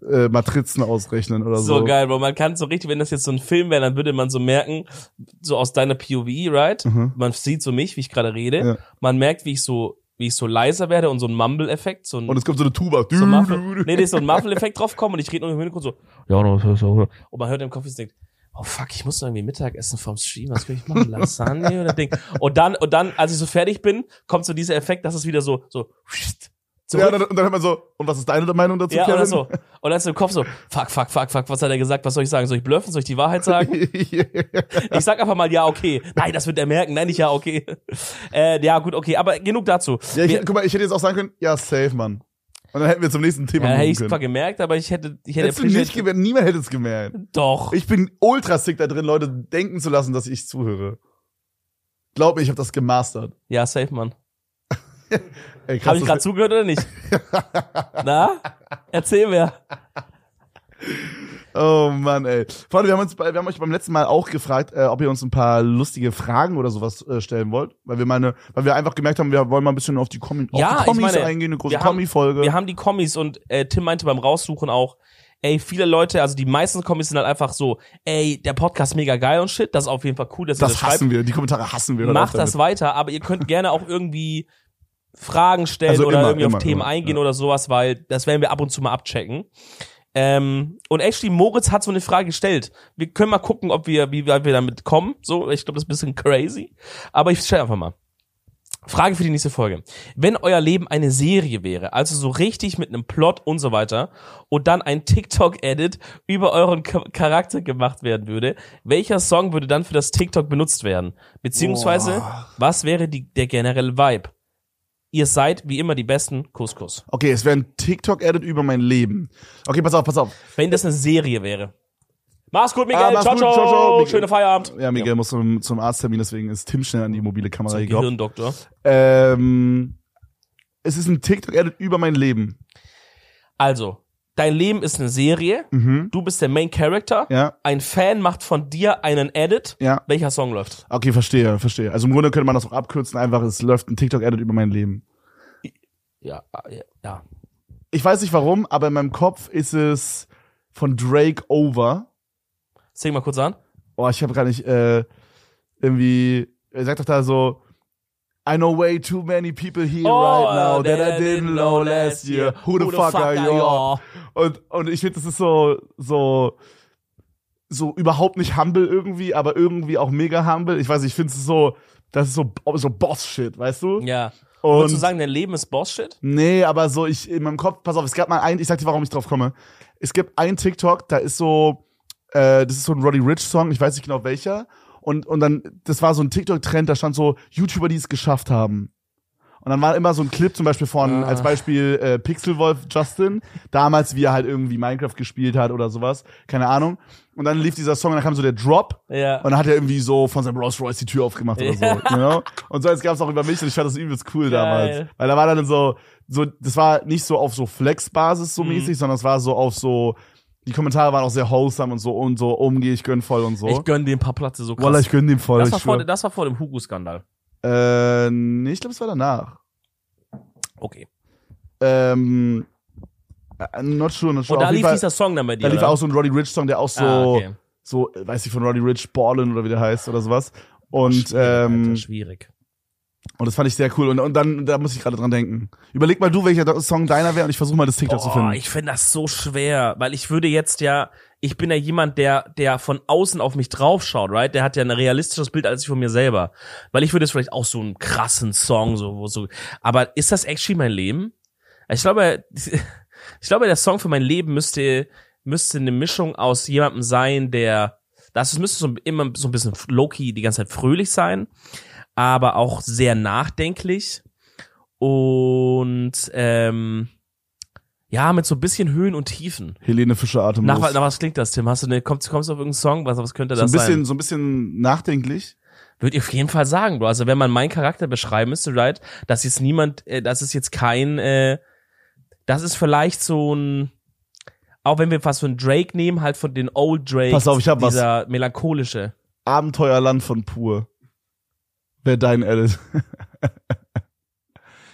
äh, Matrizen ausrechnen oder so. So geil, Bro. Man kann so richtig, wenn das jetzt so ein Film wäre, dann würde man so merken, so aus deiner POV, right? Mhm. Man sieht so mich, wie ich gerade rede. Ja. Man merkt, wie ich so, wie ich so leiser werde und so ein Mumble-Effekt, so ein, Und es kommt so eine Tuba. so ein Muffle, nee, nee, so ein Muffle-Effekt drauf kommen und ich rede nur im Hintergrund so, ja, so, so. Und man hört im Kopf, es denkt, oh fuck, ich muss noch irgendwie Mittagessen vom Stream, was kann ich machen? Lasagne oder Ding? Und dann, und dann, als ich so fertig bin, kommt so dieser Effekt, dass es wieder so, so, zurück. Ja, und dann, und dann hört man so, und was ist deine Meinung dazu, Ja, Kevin? oder so. Und dann ist im Kopf so, fuck, fuck, fuck, fuck, was hat er gesagt? Was soll ich sagen? Soll ich bluffen? Soll ich die Wahrheit sagen? Ich sag einfach mal ja, okay. Nein, das wird er merken. Nein, nicht ja, okay. Äh, ja, gut, okay. Aber genug dazu. ja, ich, Wir- guck mal, ich hätte jetzt auch sagen können, ja, safe, Mann. Und dann hätten wir zum nächsten Thema ja, hätte kommen ich zwar können. gemerkt, aber ich hätte, ich hätte Hättest du nicht gemerkt, niemand hätte es gemerkt. Doch. Ich bin ultra sick da drin, Leute denken zu lassen, dass ich zuhöre. Glaub mir, ich habe das gemastert. ja, safe, Mann. Habe ich das- gerade zugehört oder nicht? Na? Erzähl mir. Oh Mann, ey. Freunde, wir haben uns, wir haben euch beim letzten Mal auch gefragt, äh, ob ihr uns ein paar lustige Fragen oder sowas äh, stellen wollt, weil wir meine, weil wir einfach gemerkt haben, wir wollen mal ein bisschen auf die, Kommi Ja, auf die Kommis meine, eingehen, eine große wir haben- Kommi-Folge. Wir haben die Kommis und äh, Tim meinte beim Raussuchen auch, ey, viele Leute, also die meisten Kommis sind halt einfach so, ey, der Podcast mega geil und shit. Das ist auf jeden Fall cool, dass ihr Das das schreibt. hassen wir, die Kommentare hassen wir. Macht das weiter, aber ihr könnt gerne auch irgendwie Fragen stellen Also oder immer, irgendwie immer, auf Themen immer, eingehen ja. oder sowas, weil das werden wir ab und zu mal abchecken. Ähm, und actually, Moritz hat so eine Frage gestellt. Wir können mal gucken, ob wir, wie weit wir damit kommen. So, ich glaube, das ist ein bisschen crazy. Aber ich stelle einfach mal. Frage für die nächste Folge. Wenn euer Leben eine Serie wäre, also so richtig mit einem Plot und so weiter, und dann ein TikTok-Edit über euren Charakter gemacht werden würde, welcher Song würde dann für das TikTok benutzt werden? Beziehungsweise, Boah. was wäre die, der generelle Vibe? Ihr seid wie immer die besten Couscous. Okay, es wäre ein TikTok-Edit über mein Leben. Okay, pass auf, pass auf. Wenn das eine Serie wäre. Mach's gut, Miguel. Ah, mach's ciao, gut, ciao, ciao, ciao, Miguel. Schöne Feierabend. Ja, Miguel muss zum, zum Arzttermin, deswegen ist Tim schnell an die mobile Kamera geglaubt. Gehirndoktor. Ähm, es ist ein TikTok-Edit über mein Leben. Also, dein Leben ist eine Serie. Mhm. Du bist der Main Character. Ja, Ein Fan macht von dir einen Edit. ja. Welcher Song läuft? Okay, verstehe, verstehe. Also im Grunde könnte man das auch abkürzen, einfach, es läuft ein TikTok-Edit über mein Leben. Ja, ja, ja. Ich weiß nicht warum, aber in meinem Kopf ist es von Drake Over. Sing mal kurz an. Oh, ich habe gar nicht, äh, irgendwie, er sagt doch da so, I know way too many people here right now that I didn't know last year. Who the, fuck, are you? Und, und ich finde, das ist so, so, so überhaupt nicht humble irgendwie, aber irgendwie auch mega humble. Ich weiß nicht, ich finde es so, das ist so, so Boss-Shit, weißt du? Ja. Und Würdest du sagen, dein Leben ist Boss-Shit? Nee, aber so, ich, in meinem Kopf, pass auf, es gab mal ein, ich sag dir, warum ich drauf komme. Es gibt ein TikTok, da ist so, äh, das ist so ein Roddy Rich Song, ich weiß nicht genau welcher. Und, und dann, das war so ein TikTok-Trend, da stand so, YouTuber, die es geschafft haben. Und dann war immer so ein Clip zum Beispiel von, Ah. als Beispiel äh, Pixelwolf Justin, damals, wie er halt irgendwie Minecraft gespielt hat oder sowas, keine Ahnung. Und dann lief dieser Song und dann kam so der Drop Ja. und dann hat er irgendwie so von seinem Rolls Royce die Tür aufgemacht oder so. Ja. You know? Und so jetzt gab es auch über mich und ich fand das übelst cool Geil. damals. Weil da war dann so, so, das war nicht so auf so Flex-Basis so Mhm. mäßig, sondern es war so auf so, die Kommentare waren auch sehr wholesome und so und so umgehe ich gönn voll und so. Ich gönn dir ein paar Plätze so krass. Wallah, ich gönn dem voll. das, war vor, das war vor dem Hugo-Skandal. äh, nee, ich glaube, es war danach. Okay. Ähm, äh, not sure, not sure. Und da lief Fall- dieser Song dann bei dir, da lief oder? auch so ein Roddy Rich Song, der auch so, ah, okay. so, äh, weiß ich, von Roddy Rich, Ballin oder wie der heißt oder sowas. Und, schwierig, ähm, Alter, schwierig. Und das fand ich sehr cool. Und, und dann, da muss ich gerade dran denken. Überleg mal du, welcher Song deiner wäre und ich versuche mal das TikTok zu Boah, finden. ich finde das so schwer, weil ich würde jetzt ja, ich bin ja jemand, der, der von außen auf mich draufschaut, right? Der hat ja ein realistisches Bild als ich von mir selber. Weil ich würde jetzt vielleicht auch so einen krassen Song, so, wo so, aber ist das actually mein Leben? Ich glaube, ich glaube, der Song für mein Leben müsste, müsste eine Mischung aus jemandem sein, der, Das müsste so immer so ein bisschen low-key die ganze Zeit fröhlich sein, aber auch sehr nachdenklich und ähm, ja, mit so ein bisschen Höhen und Tiefen. Helene Fischer atemlos. Nach, nach was klingt das, Tim? Hast du eine, kommst, kommst du auf irgendeinen Song? Was, was könnte so ein das bisschen, sein? so ein bisschen nachdenklich. Würde ich auf jeden Fall sagen, Bro. Also wenn man meinen Charakter beschreiben müsste, right, das ist niemand, äh, das ist jetzt kein, äh, das ist vielleicht so ein, auch wenn wir fast einen Drake nehmen, halt von den Old Drake. Pass auf, ich hab was. dieser melancholische. Abenteuerland von Pur. Wer dein Edit.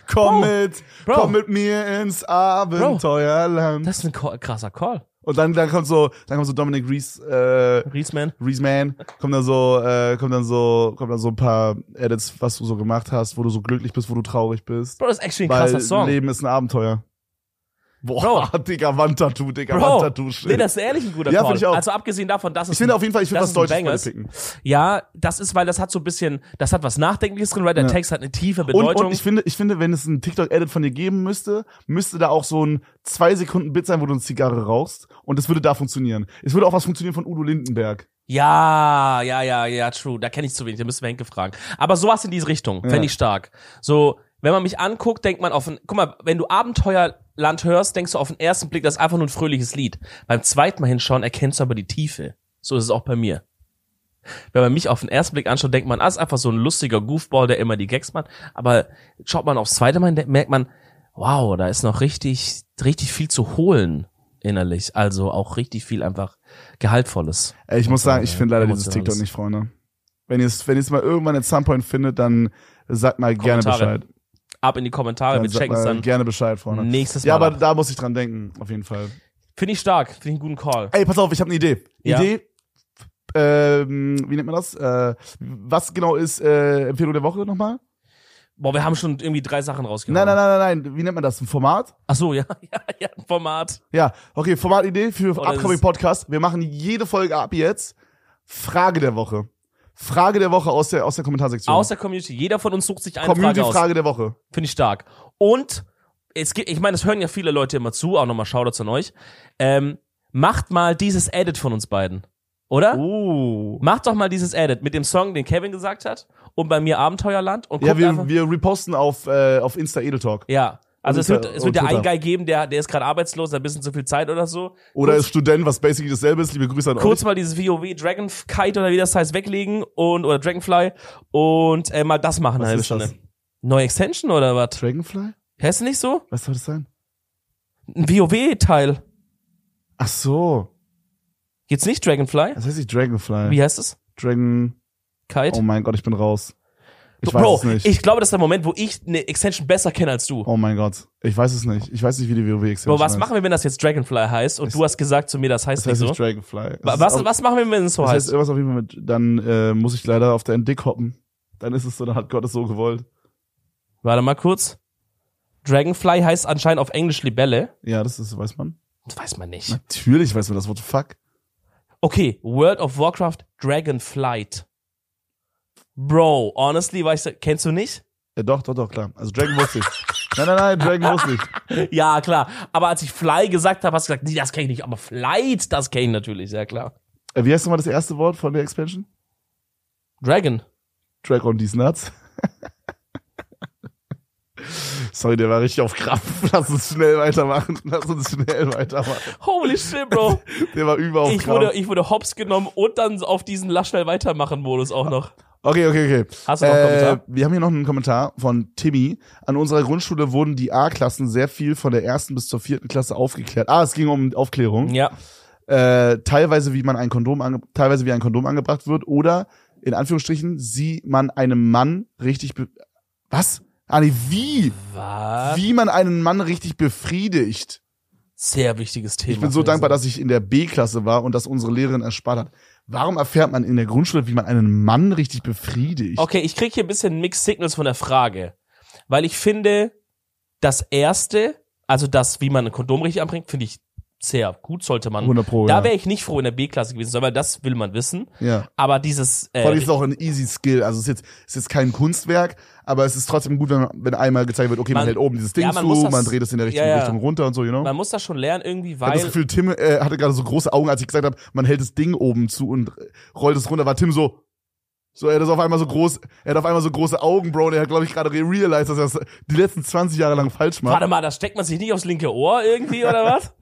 komm Bro, mit, Bro. komm mit mir ins Abenteuerland. Das ist ein Call, krasser Call. Und dann, dann kommt so, dann kommt so Dominic Reese, äh, Riesman. Reese Man, kommt dann so, äh, kommt dann so, kommt dann so ein paar Edits, was du so gemacht hast, wo du so glücklich bist, wo du traurig bist. Bro, das ist actually ein Weil krasser Song. Leben ist ein Abenteuer. Boah, Digga, Wandtattoo, Digga, Bro, Wandtattoo. shit. nee, das ist ehrlich ein guter Ja, Call. ich auch. Also abgesehen davon, dass es ich finde auf jeden Fall, ich finde das was ein Deutsches picken. Ja, das ist, weil das hat so ein bisschen, das hat was Nachdenkliches drin, weil der Ja. Text hat eine tiefe Und, Bedeutung. und ich finde, ich finde, wenn es einen TikTok-Edit von dir geben müsste, müsste da auch so ein zwei Sekunden Bit sein, wo du eine Zigarre rauchst. Und es würde da funktionieren. Es würde auch was funktionieren von Udo Lindenberg. Ja, ja, ja, ja, true. Da kenne ich zu wenig, da müssen wir Henke fragen. Aber sowas in diese Richtung, Ja. fände ich stark. So, wenn man mich anguckt, denkt man auf ein, guck mal, wenn du Abenteuerland hörst, denkst du auf den ersten Blick, das ist einfach nur ein fröhliches Lied. Beim zweiten Mal hinschauen, erkennst du aber die Tiefe. So ist es auch bei mir. Wenn man mich auf den ersten Blick anschaut, denkt man, ah, ist einfach so ein lustiger Goofball, der immer die Gags macht. Aber schaut man aufs zweite Mal, merkt man, wow, da ist noch richtig, richtig viel zu holen innerlich. Also auch richtig viel einfach Gehaltvolles. Ey, ich muss sagen, ich finde leider dieses. TikTok nicht, Freunde. Wenn ihr es, wenn ihr es mal irgendwann at some point findet, dann sagt mal gerne. Bescheid. Ab in die Kommentare, Dann wir checken es mal dann gerne Bescheid, Freunde. nächstes Mal. Ja, aber ab. da muss ich dran denken, auf jeden Fall. Finde ich stark, finde ich einen guten Call. Ey, pass auf, ich habe eine Idee. Ja. Idee, ähm, wie nennt man das? Äh, was genau ist äh, Empfehlung der Woche nochmal? Boah, wir haben schon irgendwie drei Sachen rausgehauen. Nein, nein, nein, nein, nein. Wie nennt man das? Ein Format? Ach so, ja, ja, ja, ein Format. Ja, okay, Formatidee für Oder Upcoming Podcast. Wir machen jede Folge ab jetzt. Frage der Woche. Frage der Woche aus der, aus der Kommentarsektion. Aus der Community. Jeder von uns sucht sich eine Frage aus. Community-Frage der Woche. Finde ich stark. Und es gibt, ich meine, es hören ja viele Leute immer zu, auch nochmal Shoutouts an euch. Ähm, macht mal dieses Edit von uns beiden. Oder? Oh. Macht doch mal dieses Edit mit dem Song, den Kevin gesagt hat und bei mir Abenteuerland und Ja, wir, einfach. wir reposten auf, äh, auf Insta Edeltalk. ja. Also es wird, es wird ja und ein Twitter. Guy geben, der, der ist gerade arbeitslos, hat ein bisschen zu viel Zeit oder so. Oder Kurz- ist Student, was basically dasselbe ist. Liebe Grüße an kurz euch. mal dieses WoW Dragon Kite oder wie das heißt weglegen und oder Dragonfly und äh, mal das machen Was eine halbe ist das? Stunde. Neue Extension oder was? Dragonfly? Heißt nicht so? Was soll das sein? Ein WoW Teil. Ach so. Geht's nicht Dragonfly? Das heißt nicht Dragonfly. Wie heißt es? Dragon. Kite? Oh mein Gott, ich bin raus. Ich weiß Bro, es nicht. ich glaube, das ist der Moment, wo ich eine Extension besser kenne als du. oh mein Gott. Ich weiß es nicht. Ich weiß nicht, wie die WoW Extension Bro, was heißt. machen wir, wenn das jetzt Dragonfly heißt und du hast gesagt zu mir, das heißt Das heißt nicht so? Dragonfly. Es Was, auf- was machen wir, wenn es so das heißt heißt? irgendwas auf jeden Fall mit, dann äh, muss ich leider auf der Dick hoppen. Dann ist es so, dann hat Gott es so gewollt. Warte mal kurz. Dragonfly heißt anscheinend auf Englisch Libelle. Ja, das ist, weiß man. Das weiß man nicht. Natürlich weiß man das Wort fuck. Okay, World of Warcraft Dragonflight. Bro, honestly, weißt du, kennst du nicht? Ja, doch, doch, doch, klar. Also Dragon wusste ich. Nein, nein, nein, Dragon wusste ich. Ja, klar. Aber als ich Fly gesagt habe, hast du gesagt, nee, das kenne ich nicht. Aber Flight, das kenne ich natürlich, sehr klar. Äh, wie heißt nochmal das erste Wort von der Expansion? Dragon. Drag on these nuts. Sorry, der war richtig auf Krampf. Lass uns schnell weitermachen. Lass uns schnell weitermachen. Holy shit, Bro. Der war über auf ich Krampf. wurde, ich wurde hops genommen und dann auf diesen Lass schnell weitermachen Modus auch noch. Okay, okay, okay. Hast du noch einen Äh, Kommentar? wir haben hier noch einen Kommentar von Timmy. An unserer Grundschule wurden die A-Klassen sehr viel von der ersten bis zur vierten Klasse aufgeklärt. Ah, es ging um Aufklärung. Ja. Äh, teilweise wie man ein Kondom ange teilweise wie ein Kondom angebracht wird oder in Anführungsstrichen, sie man einem Mann richtig be was? Ah, nee, wie? Was? Wie man einen Mann richtig befriedigt. Sehr wichtiges Thema. Ich bin so dankbar, dass ich in der B-Klasse war und dass unsere Lehrerin erspart hat. Warum erfährt man in der Grundschule, wie man einen Mann richtig befriedigt? Okay, ich krieg hier ein bisschen Mixed Signals von der Frage. Weil ich finde, das erste, also das, wie man ein Kondom richtig anbringt, finde ich sehr gut, sollte man. 100 Pro, da wäre ich nicht froh in der B-Klasse gewesen, weil das will man wissen. Ja. Aber dieses Vor allem äh, ist es auch ein easy Skill. Also es ist jetzt, es ist jetzt kein Kunstwerk, aber es ist trotzdem gut, wenn, wenn einmal gezeigt wird, okay, man, Man- hält oben dieses Ding ja, zu, das- man dreht es in der richtigen ja, ja. Richtung runter und so, you know? man muss das schon lernen irgendwie, Ich hab das weil Gefühl, Tim äh, hatte gerade so große Augen, als ich gesagt habe, man hält das Ding oben zu und äh, rollt es runter. War Tim so, so er hat auf einmal so groß, er hat auf einmal so große Augen, Bro. Der hat, glaube ich, gerade realized, dass er das die letzten 20 Jahre lang falsch macht. Warte mal, da steckt man sich nicht aufs linke Ohr irgendwie oder was?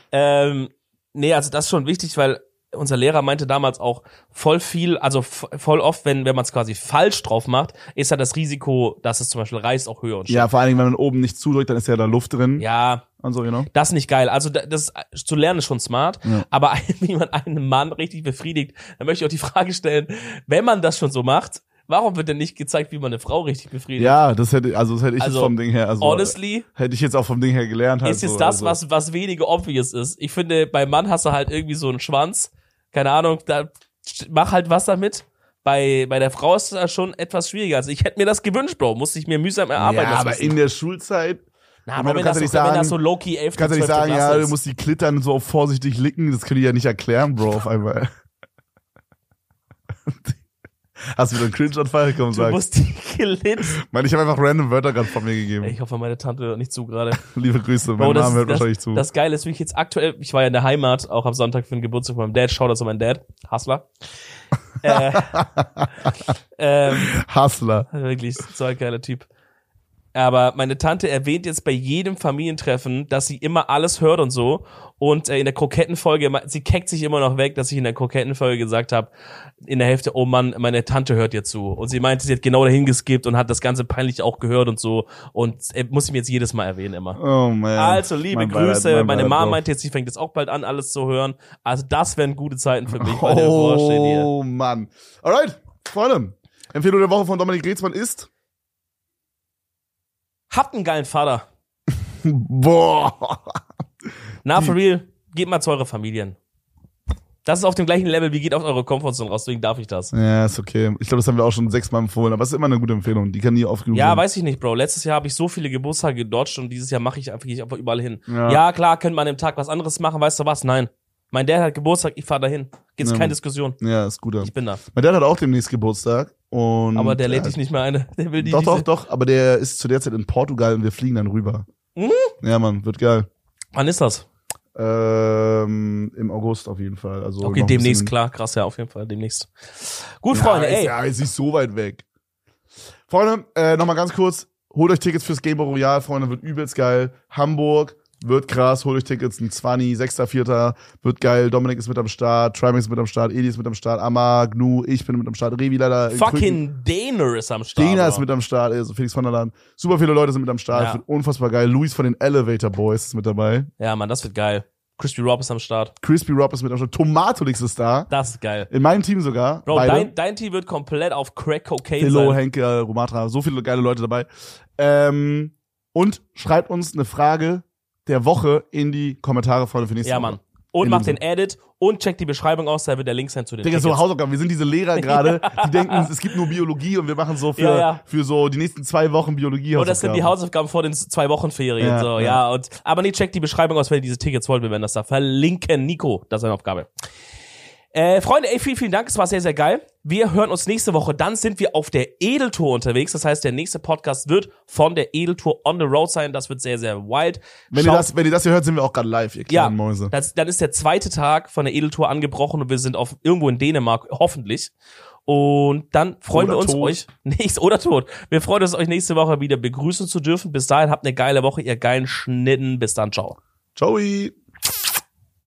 ähm, nee, also das ist schon wichtig, weil unser Lehrer meinte damals auch voll viel, also voll oft, wenn, wenn man es quasi falsch drauf macht, ist ja das Risiko, dass es zum Beispiel reißt, auch höher und Ja, vor allen Dingen, wenn man oben nicht zudrückt, dann ist ja da Luft drin Ja, und so, know? das ist nicht geil. Also da- das zu lernen ist schon smart, Ja. aber wie man einen Mann richtig befriedigt, dann möchte ich auch die Frage stellen, wenn man das schon so macht, warum wird denn nicht gezeigt, wie man eine Frau richtig befriedigt? Ja, das hätte, also das hätte ich Also, jetzt vom Ding her, also Honestly, hätte ich jetzt auch vom Ding her gelernt. Halt ist jetzt so, das, also. was, was weniger obvious ist. Ich finde, beim Mann hast du halt irgendwie so einen Schwanz. Keine Ahnung, da mach halt was damit. Bei, bei der Frau ist das schon etwas schwieriger. Also ich hätte mir das gewünscht, Bro. Musste ich mir mühsam erarbeiten. Ja, aber Wissen. in der Schulzeit Na, ich meine, aber du wenn, das so, wenn sagen- das so low-key 11. kannst du nicht 12. sagen, Klasse ja, du musst die Klittern so vorsichtig licken, das können die ja nicht erklären, Bro, auf einmal. Hast du wieder einen Cringe-Anfall? Komm, Du sag. musst die Gelit. Mann, ich habe einfach random Wörter gerade von mir gegeben. Ich hoffe, meine Tante hört nicht zu gerade. Liebe Grüße, mein Name hört das, wahrscheinlich zu. das Geile ist, wie ich jetzt aktuell, ich war ja in der Heimat, auch am Sonntag für den Geburtstag von meinem Dad, schau das an meinen Dad, Hustler. äh, ähm, Hustler. Wirklich, so ein geiler Typ. Aber meine Tante erwähnt jetzt bei jedem Familientreffen, dass sie immer alles hört und so. Und äh, in der Krokettenfolge, sie keckt sich immer noch weg, dass ich in der Krokettenfolge gesagt habe, in der Hälfte, oh Mann, meine Tante hört dir zu. Und sie meinte, sie hat genau dahin geskippt und hat das Ganze peinlich auch gehört und so. Und äh, muss ich mir jetzt jedes Mal erwähnen immer. Oh man. Also, liebe Mein Beileid, Grüße. mein Meine Beileid, Mama meinte jetzt, sie fängt jetzt auch bald an, alles zu hören. Also, das wären gute Zeiten für mich. Oh Mann. Alright, Freunde. Empfehlung der Woche von Dominik Reetzmann ist Habt einen geilen Vater. Boah. Na, for real, geht mal zu euren Familien. Das ist auf dem gleichen Level wie geht auf eure Comfortzone raus, deswegen darf ich das. Ja, ist okay. Ich glaube, das haben wir auch schon sechsmal empfohlen, aber es ist immer eine gute Empfehlung. Die kann nie oft genug Ja, sein. weiß ich nicht, Bro. Letztes Jahr habe ich so viele Geburtstage gedodged und dieses Jahr mache ich einfach, gehe ich einfach überall hin. Ja. Ja. klar, könnte man an dem Tag was anderes machen, weißt du was? Nein. Mein Dad hat Geburtstag, ich fahre dahin. Gibt's Ja. keine Diskussion. Ja, ist gut. Ich bin da. Mein Dad hat auch demnächst Geburtstag. Und Aber der lädt äh, dich nicht mehr ein. Der will die Doch, doch, doch. Aber der ist zu der Zeit in Portugal und wir fliegen dann rüber. Mhm. Ja, Mann, wird geil. Wann ist das? Ähm, Im August auf jeden Fall. Also Okay, demnächst, klar. Krass, ja, auf jeden Fall, demnächst. Gut, Ja, Freunde, ist, ey. Ja, ist nicht so weit weg. Freunde, äh, nochmal ganz kurz. Holt euch Tickets fürs Game Royale, Freunde, wird übelst geil. Hamburg, wird krass. Holt euch Tickets, ein 20, 6., 4. wird geil. Dominik ist mit am Start, Trimax ist mit am Start, Edi ist mit am Start, Amma, Gnu, ich bin mit am Start, Revi leider. Fucking Dana ist am Start. Dena ist mit am Start, also Felix von der Land. Super viele Leute sind mit am Start, Ja. wird unfassbar geil. Luis von den Elevator Boys ist mit dabei. Ja, Mann, das wird geil. Crispy Rob ist am Start. Crispy Rob ist mit am Start. Tomatolix ist da. Das ist geil. In meinem Team sogar. Bro, beide. dein, dein Team wird komplett auf Crack Cocaine Philo, sein. Henke, Romatra, so viele geile Leute dabei. Ähm, und schreibt uns eine Frage der Woche in die Kommentare, Freunde, für nächste Ja, Woche. Mann. Und In macht dem den Edit und checkt die Beschreibung aus, da wird der Link sein zu den Digga, so. Hausaufgaben. Wir sind diese Lehrer gerade, die denken, es gibt nur Biologie und wir machen so für, Ja, ja. für so die nächsten zwei Wochen Biologie. Und das sind die Hausaufgaben vor den zwei Wochen Ferien. Ja, so, ja. ja. Und, aber nee, checkt die Beschreibung aus, wenn ihr diese Tickets wollt. Wir werden das da verlinken. Nico, das ist eine Aufgabe. Äh, Freunde, ey, vielen, vielen Dank. Es war sehr, sehr geil. Wir hören uns nächste Woche. Dann sind wir auf der Edeltour unterwegs. Das heißt, der nächste Podcast wird von der Edeltour on the road sein. Das wird sehr, sehr wild. Wenn ihr, das, wenn ihr das hier hört, sind wir auch gerade live, ihr ja, kleinen Mäuse. das, dann ist der zweite Tag von der Edeltour angebrochen und wir sind auf irgendwo in Dänemark, hoffentlich. Und dann freuen Oder wir uns tot. euch nächst oder tot. Wir freuen uns euch nächste Woche wieder begrüßen zu dürfen. Bis dahin habt eine geile Woche, ihr geilen Schnitten. Bis dann, ciao. Ciao.